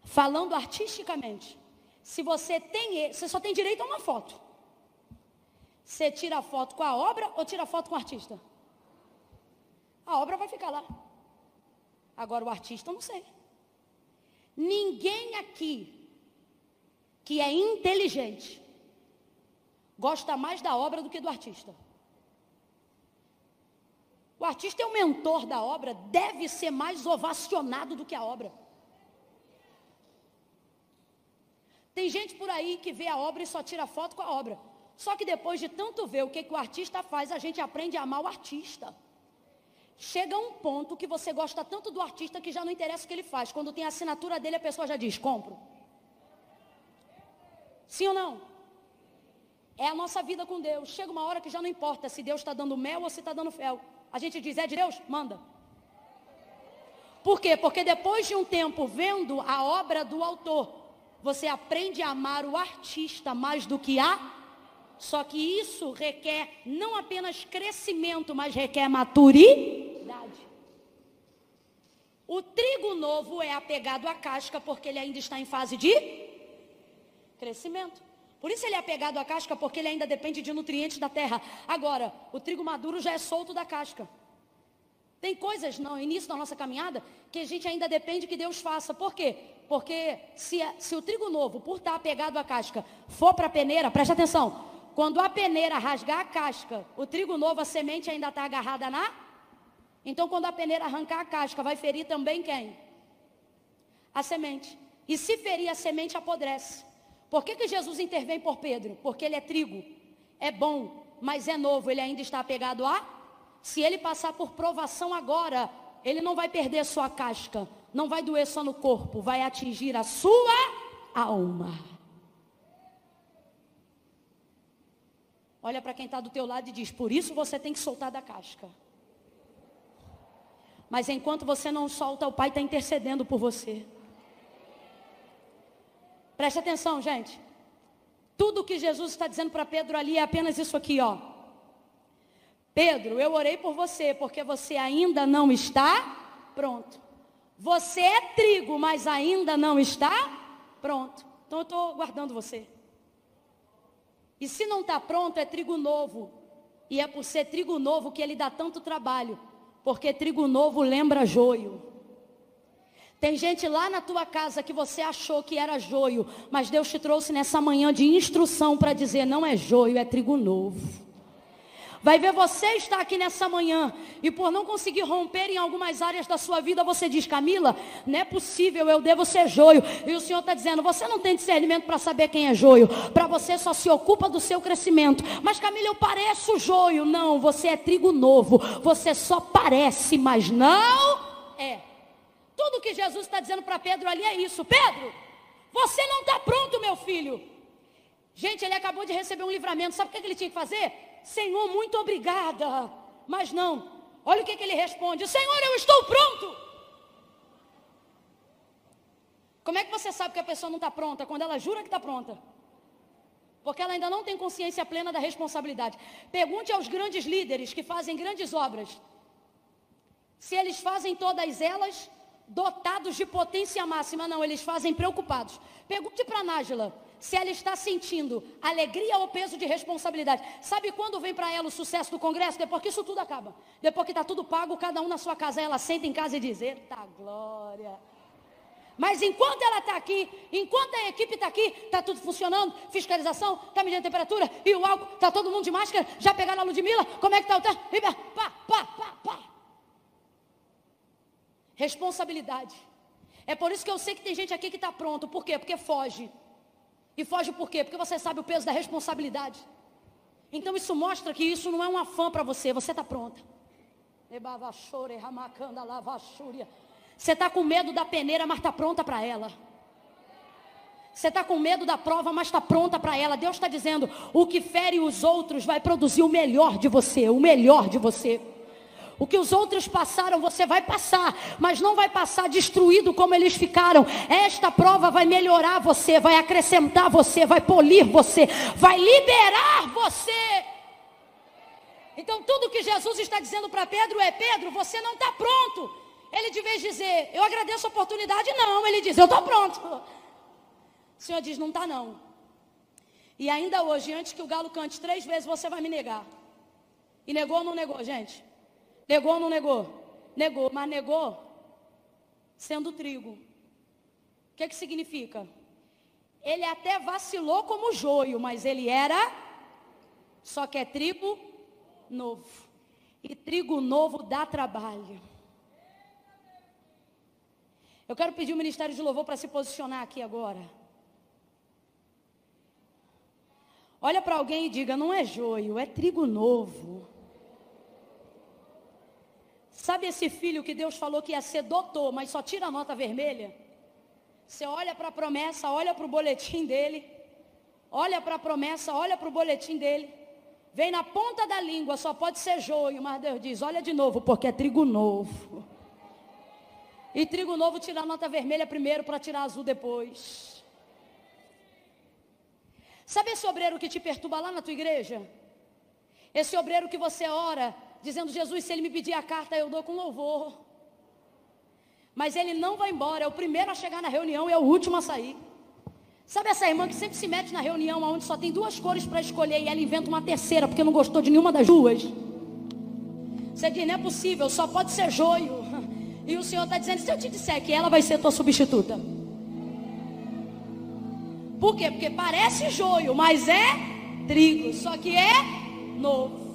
falando artisticamente. Se você tem, você só tem direito a uma foto. Você tira a foto com a obra ou tira a foto com o artista? A obra vai ficar lá. Agora o artista, não sei. Ninguém aqui que é inteligente gosta mais da obra do que do artista. O artista é o mentor da obra, deve ser mais ovacionado do que a obra. Tem gente por aí que vê a obra e só tira foto com a obra. Só que depois de tanto ver o que, que o artista faz, a gente aprende a amar o artista. Chega um ponto que você gosta tanto do artista que já não interessa o que ele faz. Quando tem a assinatura dele, a pessoa já diz: compro. Sim ou não? É a nossa vida com Deus. Chega uma hora que já não importa se Deus está dando mel ou se está dando fel. A gente diz, é de Deus? Manda. Por quê? Porque depois de um tempo vendo a obra do autor, você aprende a amar o artista mais do que a. Só que isso requer não apenas crescimento, mas requer maturidade. O trigo novo é apegado à casca porque ele ainda está em fase de crescimento. Por isso ele é apegado à casca, porque ele ainda depende de nutrientes da terra. Agora, o trigo maduro já é solto da casca. Tem coisas no início da nossa caminhada que a gente ainda depende que Deus faça. Por quê? Porque se, se o trigo novo, por estar apegado à casca, for para a peneira, preste atenção. Quando a peneira rasgar a casca, o trigo novo, a semente ainda está agarrada na. Então, quando a peneira arrancar a casca, vai ferir também quem? A semente. E se ferir a semente, apodrece. Por que, que Jesus intervém por Pedro? Porque ele é trigo, é bom, mas é novo, ele ainda está apegado a. Se ele passar por provação agora, ele não vai perder sua casca, não vai doer só no corpo, vai atingir a sua alma. Olha para quem está do teu lado e diz: por isso você tem que soltar da casca. Mas enquanto você não solta, o Pai está intercedendo por você. Preste atenção, gente. Tudo que Jesus está dizendo para Pedro ali é apenas isso aqui, ó. Pedro, eu orei por você porque você ainda não está pronto. Você é trigo, mas ainda não está pronto. Então eu estou guardando você. E se não está pronto, é trigo novo. E é por ser trigo novo que ele dá tanto trabalho. Porque trigo novo lembra joio. Tem gente lá na tua casa que você achou que era joio, mas Deus te trouxe nessa manhã de instrução para dizer: não é joio, é trigo novo. Vai ver você está aqui nessa manhã e por não conseguir romper em algumas áreas da sua vida, você diz, Camila, não é possível, eu devo ser joio. E o Senhor está dizendo, você não tem discernimento para saber quem é joio. Para você só se ocupa do seu crescimento. Mas Camila, eu pareço joio. Não, você é trigo novo. Você só parece, mas não é. Tudo que Jesus está dizendo para Pedro ali é isso. Pedro, você não está pronto, meu filho. Gente, ele acabou de receber um livramento. Sabe o que ele tinha que fazer? Senhor, muito obrigada. Mas não. Olha o que, que ele responde: Senhor, eu estou pronto. Como é que você sabe que a pessoa não está pronta? Quando ela jura que está pronta. Porque ela ainda não tem consciência plena da responsabilidade. Pergunte aos grandes líderes que fazem grandes obras. Se eles fazem todas elas dotados de potência máxima, não, eles fazem preocupados. Pergunte para a Nájila se ela está sentindo alegria ou peso de responsabilidade. Sabe quando vem para ela o sucesso do Congresso? Depois que isso tudo acaba. Depois que está tudo pago, cada um na sua casa, ela senta em casa e diz, eita glória. Mas enquanto ela está aqui, enquanto a equipe está aqui, está tudo funcionando, fiscalização, está medindo a temperatura, e o álcool, está todo mundo de máscara, já pegaram a Ludmilla, como é que está o tempo? Pá, pá, pá, pá. Responsabilidade. É por isso que eu sei que tem gente aqui que está pronto. Por quê? Porque foge. E foge por quê? Porque você sabe o peso da responsabilidade. Então isso mostra que isso não é um afã para você, você está pronta. Você está com medo da peneira, mas está pronta para ela. Você está com medo da prova, mas está pronta para ela. Deus está dizendo: o que fere os outros vai produzir o melhor de você, o melhor de você. O que os outros passaram, você vai passar, mas não vai passar destruído como eles ficaram. Esta prova vai melhorar você, vai acrescentar você, vai polir você, vai liberar você. Então, tudo que Jesus está dizendo para Pedro é: Pedro, você não está pronto. Ele, de vez dizer, eu agradeço a oportunidade, não. Ele diz, eu estou pronto. O Senhor diz, não está não. E ainda hoje, antes que o galo cante três vezes, você vai me negar. E negou ou não negou, gente? Negou ou não negou? Negou, mas negou sendo trigo. O que, que significa? Ele até vacilou como joio, mas ele era, só que é trigo novo. E trigo novo dá trabalho. Eu quero pedir o Ministério de Louvor para se posicionar aqui agora. Olha para alguém e diga: não é joio, é trigo novo. Sabe esse filho que Deus falou que ia ser doutor, mas só tira a nota vermelha? Você olha para a promessa, olha para o boletim dele, olha para a promessa, olha para o boletim dele, vem na ponta da língua, só pode ser joio, mas Deus diz: olha de novo, porque é trigo novo. E trigo novo tira a nota vermelha primeiro para tirar azul depois. Sabe esse obreiro que te perturba lá na tua igreja? Esse obreiro que você ora dizendo: Jesus, se ele me pedir a carta, eu dou com louvor. Mas ele não vai embora, é o primeiro a chegar na reunião e é o último a sair. Sabe essa irmã que sempre se mete na reunião onde só tem duas cores para escolher e ela inventa uma terceira porque não gostou de nenhuma das duas? Você diz, não é possível, só pode ser joio. E o Senhor está dizendo, se eu te disser que ela vai ser tua substituta. Por quê? Porque parece joio, mas é trigo, só que é novo.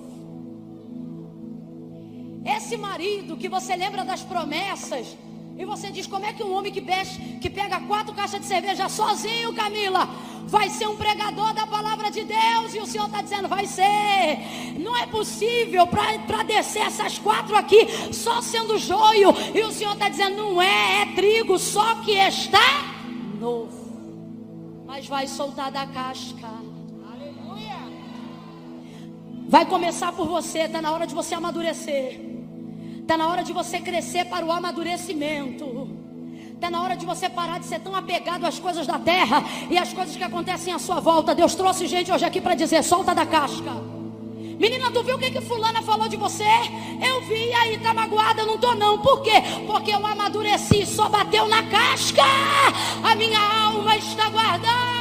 Esse marido que você lembra das promessas, e você diz: como é que um homem que, beche, que pega quatro caixas de cerveja sozinho, Camila, vai ser um pregador da palavra de Deus? E o Senhor está dizendo: vai ser. Não é possível para descer essas quatro aqui só sendo joio. E o Senhor está dizendo: não é, é trigo, só que está novo. Mas vai soltar da casca. Aleluia. Vai começar por você, está na hora de você amadurecer. Está na hora de você crescer para o amadurecimento. Está na hora de você parar de ser tão apegado às coisas da terra e às coisas que acontecem à sua volta. Deus trouxe gente hoje aqui para dizer: solta da casca. Menina, tu viu o que, que fulana falou de você? Eu vi aí, tá magoada, não tô não. Por quê? Porque eu amadureci, só bateu na casca. A minha alma está guardada.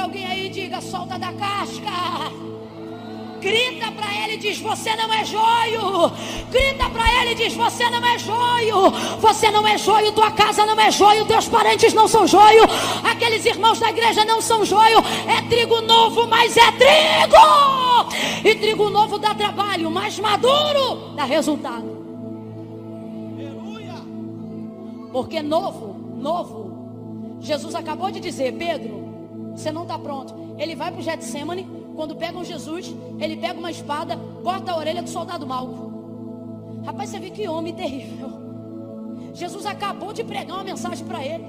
Para alguém aí e diga: solta da casca. Grita para ele e diz: Você não é joio. Grita para ele e diz: Você não é joio. Você não é joio. Tua casa não é joio. Teus parentes não são joio. Aqueles irmãos da igreja não são joio. É trigo novo, mas é trigo. E trigo novo dá trabalho, mas maduro dá resultado. Porque novo, novo. Jesus acabou de dizer: Pedro, você não está pronto. Ele vai para o Getsemane quando pegam Jesus, ele pega uma espada, corta a orelha do soldado Malco. Rapaz, você vê que homem terrível. Jesus acabou de pregar uma mensagem para ele.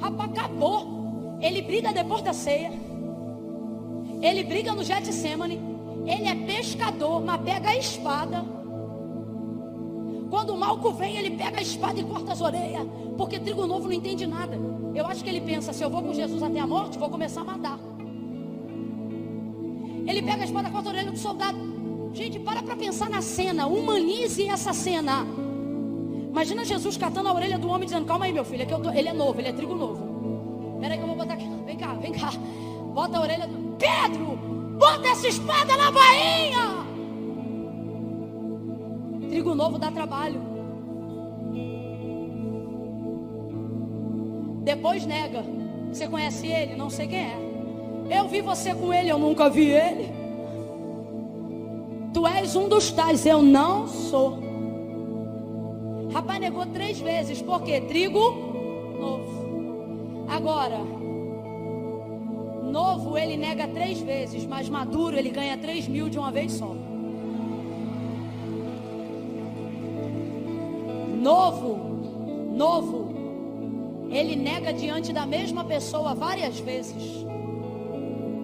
Rapaz, acabou. Ele briga depois da ceia. Ele briga no Getsemane. Ele é pescador, mas pega a espada. Quando o Malco vem, ele pega a espada e corta as orelhas. Porque trigo novo não entende nada. Eu acho que ele pensa: se eu vou com Jesus até a morte, vou começar a matar. Ele pega a espada, corta a orelha do soldado. Gente, para para pensar na cena. Humanize essa cena. Imagina Jesus catando a orelha do homem dizendo: Calma aí, meu filho. É que tô... Ele é novo, ele é trigo novo. Peraí que eu vou botar aqui. Vem cá, vem cá. Bota a orelha do. Pedro! Bota essa espada na bainha! Trigo novo dá trabalho. Depois nega. Você conhece ele? Não sei quem é. Eu vi você com ele, eu nunca vi ele. Tu és um dos tais, eu não sou. Rapaz negou três vezes, por quê? Trigo novo. Agora, novo ele nega três vezes, mas maduro ele ganha três mil de uma vez só. Novo, novo, ele nega diante da mesma pessoa várias vezes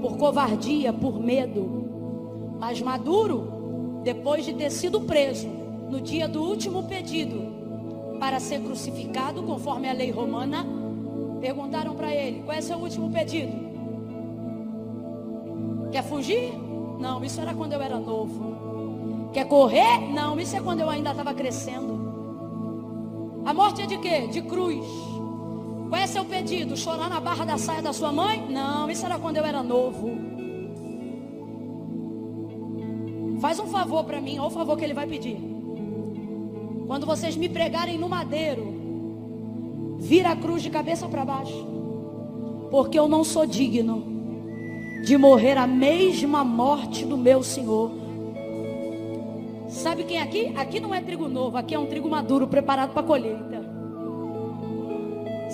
por covardia, por medo. Mas Maduro, depois de ter sido preso no dia do último pedido para ser crucificado, conforme a lei romana, perguntaram para ele: qual é seu último pedido? Quer fugir? Não, isso era quando eu era novo. Quer correr? Não, isso é quando eu ainda estava crescendo. A morte é de quê? De cruz. Qual é seu pedido? Chorar na barra da saia da sua mãe? Não, isso era quando eu era novo. Faz um favor para mim, olha o favor que ele vai pedir. Quando vocês me pregarem no madeiro, vira a cruz de cabeça para baixo. Porque eu não sou digno de morrer a mesma morte do meu Senhor. Sabe quem é aqui? Aqui não é trigo novo, aqui é um trigo maduro preparado para colheita.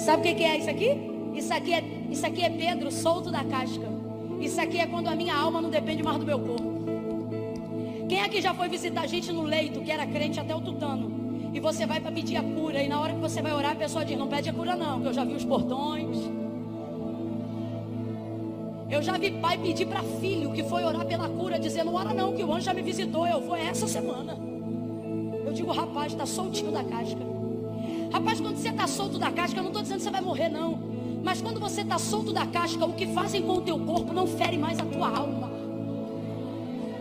Sabe o que é isso aqui? Isso aqui é, isso aqui é Pedro solto da casca. Isso aqui é quando a minha alma não depende mais do meu corpo. Quem aqui já foi visitar gente no leito, que era crente até o tutano? E você vai para pedir a cura, e na hora que você vai orar, a pessoa diz: Não pede a cura, não, que eu já vi os portões. Eu já vi pai pedir para filho que foi orar pela cura, dizendo: Ora, não, que o anjo já me visitou, eu vou essa semana. Eu digo: Rapaz, está soltinho da casca. Rapaz, quando você está solto da casca, eu não estou dizendo que você vai morrer, não. Mas quando você está solto da casca, o que fazem com o teu corpo não fere mais a tua alma.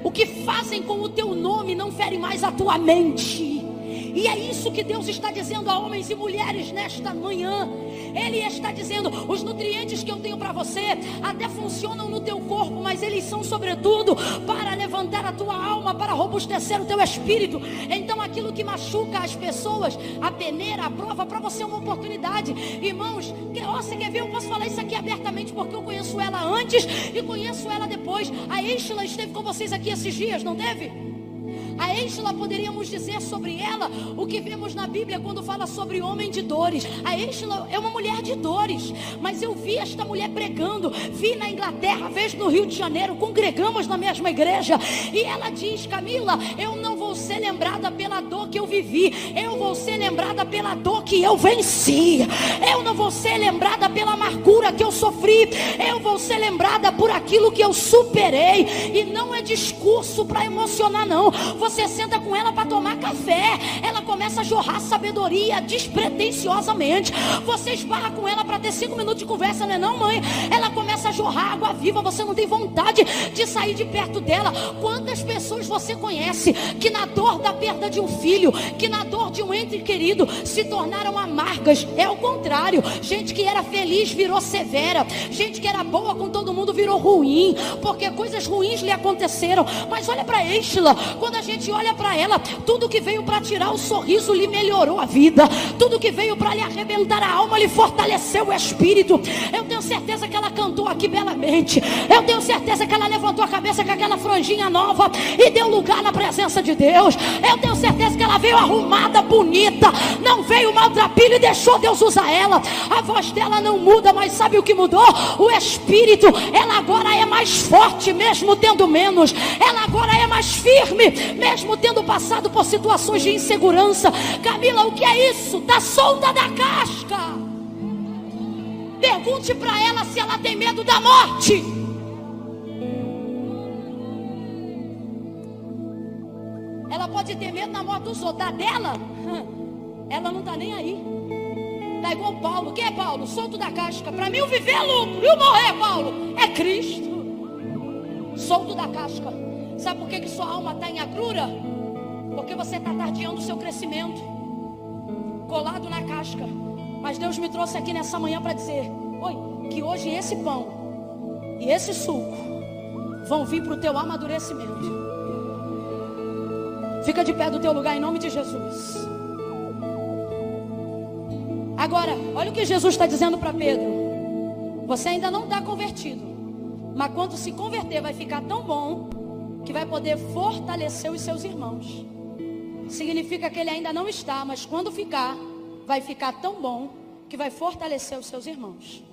O que fazem com o teu nome não fere mais a tua mente. E é isso que Deus está dizendo a homens e mulheres nesta manhã. Ele está dizendo: os nutrientes que eu tenho para você até funcionam no teu corpo, mas eles são sobretudo para levantar a tua alma, para robustecer o teu espírito. Então aquilo que machuca as pessoas, a peneira, a prova, para você é uma oportunidade. Irmãos, que, oh, você quer ver? Eu posso falar isso aqui abertamente porque eu conheço ela antes e conheço ela depois. A Estela esteve com vocês aqui esses dias, não teve? A Êxila poderíamos dizer sobre ela o que vemos na Bíblia quando fala sobre homem de dores. A Êxila é uma mulher de dores, mas eu vi esta mulher pregando, vi na Inglaterra, vejo no Rio de Janeiro, congregamos na mesma igreja, e ela diz: Camila, eu não vou ser lembrada pela dor que eu vivi, eu vou ser lembrada pela dor que eu venci, eu não vou ser lembrada pela amargura que eu sofri, eu vou ser lembrada por aquilo que eu superei, e não é discurso para emocionar, não. Você você senta com ela para tomar café, ela começa a jorrar sabedoria despretensiosamente. Você esbarra com ela para ter cinco minutos de conversa, não é não, mãe? Ela começa a jorrar água viva, você não tem vontade de sair de perto dela. Quantas pessoas você conhece que na dor da perda de um filho, que na dor de um ente querido, se tornaram amargas? É o contrário. Gente que era feliz virou severa. Gente que era boa com todo mundo virou ruim, porque coisas ruins lhe aconteceram. Mas olha para Estela, quando a gente gente olha para ela, tudo que veio para tirar o sorriso lhe melhorou a vida, tudo que veio para lhe arrebentar a alma lhe fortaleceu o espírito. Eu tenho certeza que ela cantou aqui belamente. Eu tenho certeza que ela levantou a cabeça com aquela franjinha nova e deu lugar na presença de Deus. Eu tenho certeza que ela veio arrumada, bonita, não veio maltrapilho e deixou Deus usar ela. A voz dela não muda, mas sabe o que mudou? O espírito. Ela agora é mais forte, mesmo tendo menos. Ela agora é mais firme, mesmo tendo passado por situações de insegurança. Camila, o que é isso? Está solta da casca. Pergunte para ela se ela tem medo da morte. Ela pode ter medo da morte dos outros, da dela, ela não está nem aí. Está igual Paulo. Quem é Paulo? Solto da casca. Para mim, o viver é lucro. E o morrer, Paulo? É Cristo. solto da casca. Sabe por que, que sua alma está em agrura? Porque você está tardiando o seu crescimento, colado na casca. Mas Deus me trouxe aqui nessa manhã para dizer: Oi, que hoje esse pão e esse suco vão vir para o teu amadurecimento. Fica de pé do teu lugar em nome de Jesus. Agora, olha o que Jesus está dizendo para Pedro. Você ainda não está convertido. Mas quando se converter, vai ficar tão bom que vai poder fortalecer os seus irmãos. Significa que ele ainda não está, mas quando ficar, vai ficar tão bom que vai fortalecer os seus irmãos.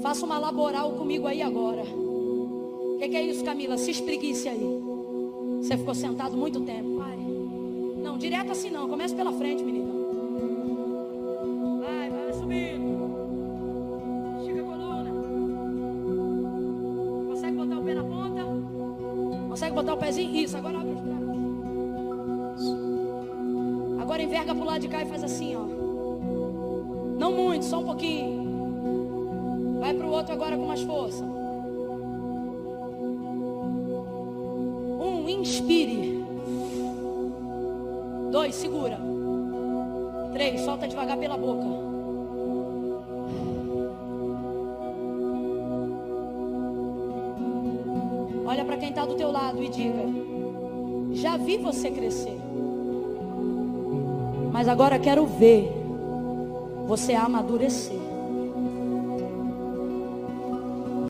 Faça uma laboral comigo aí agora. O que, que, é isso, Camila? Se espreguice aí. Você ficou sentado muito tempo. Vai. Não, direto assim não. Começa pela frente, menina. Vai, vai subindo. Botar o pezinho? Isso, agora abre os braços. Agora enverga pro lado de cá e faz assim, ó. Não muito, só um pouquinho. Vai pro outro agora com mais força. inspire. Dois, segura. Três, solta devagar pela boca. Para quem está do teu lado e diga: Já vi você crescer. Mas agora quero ver você amadurecer.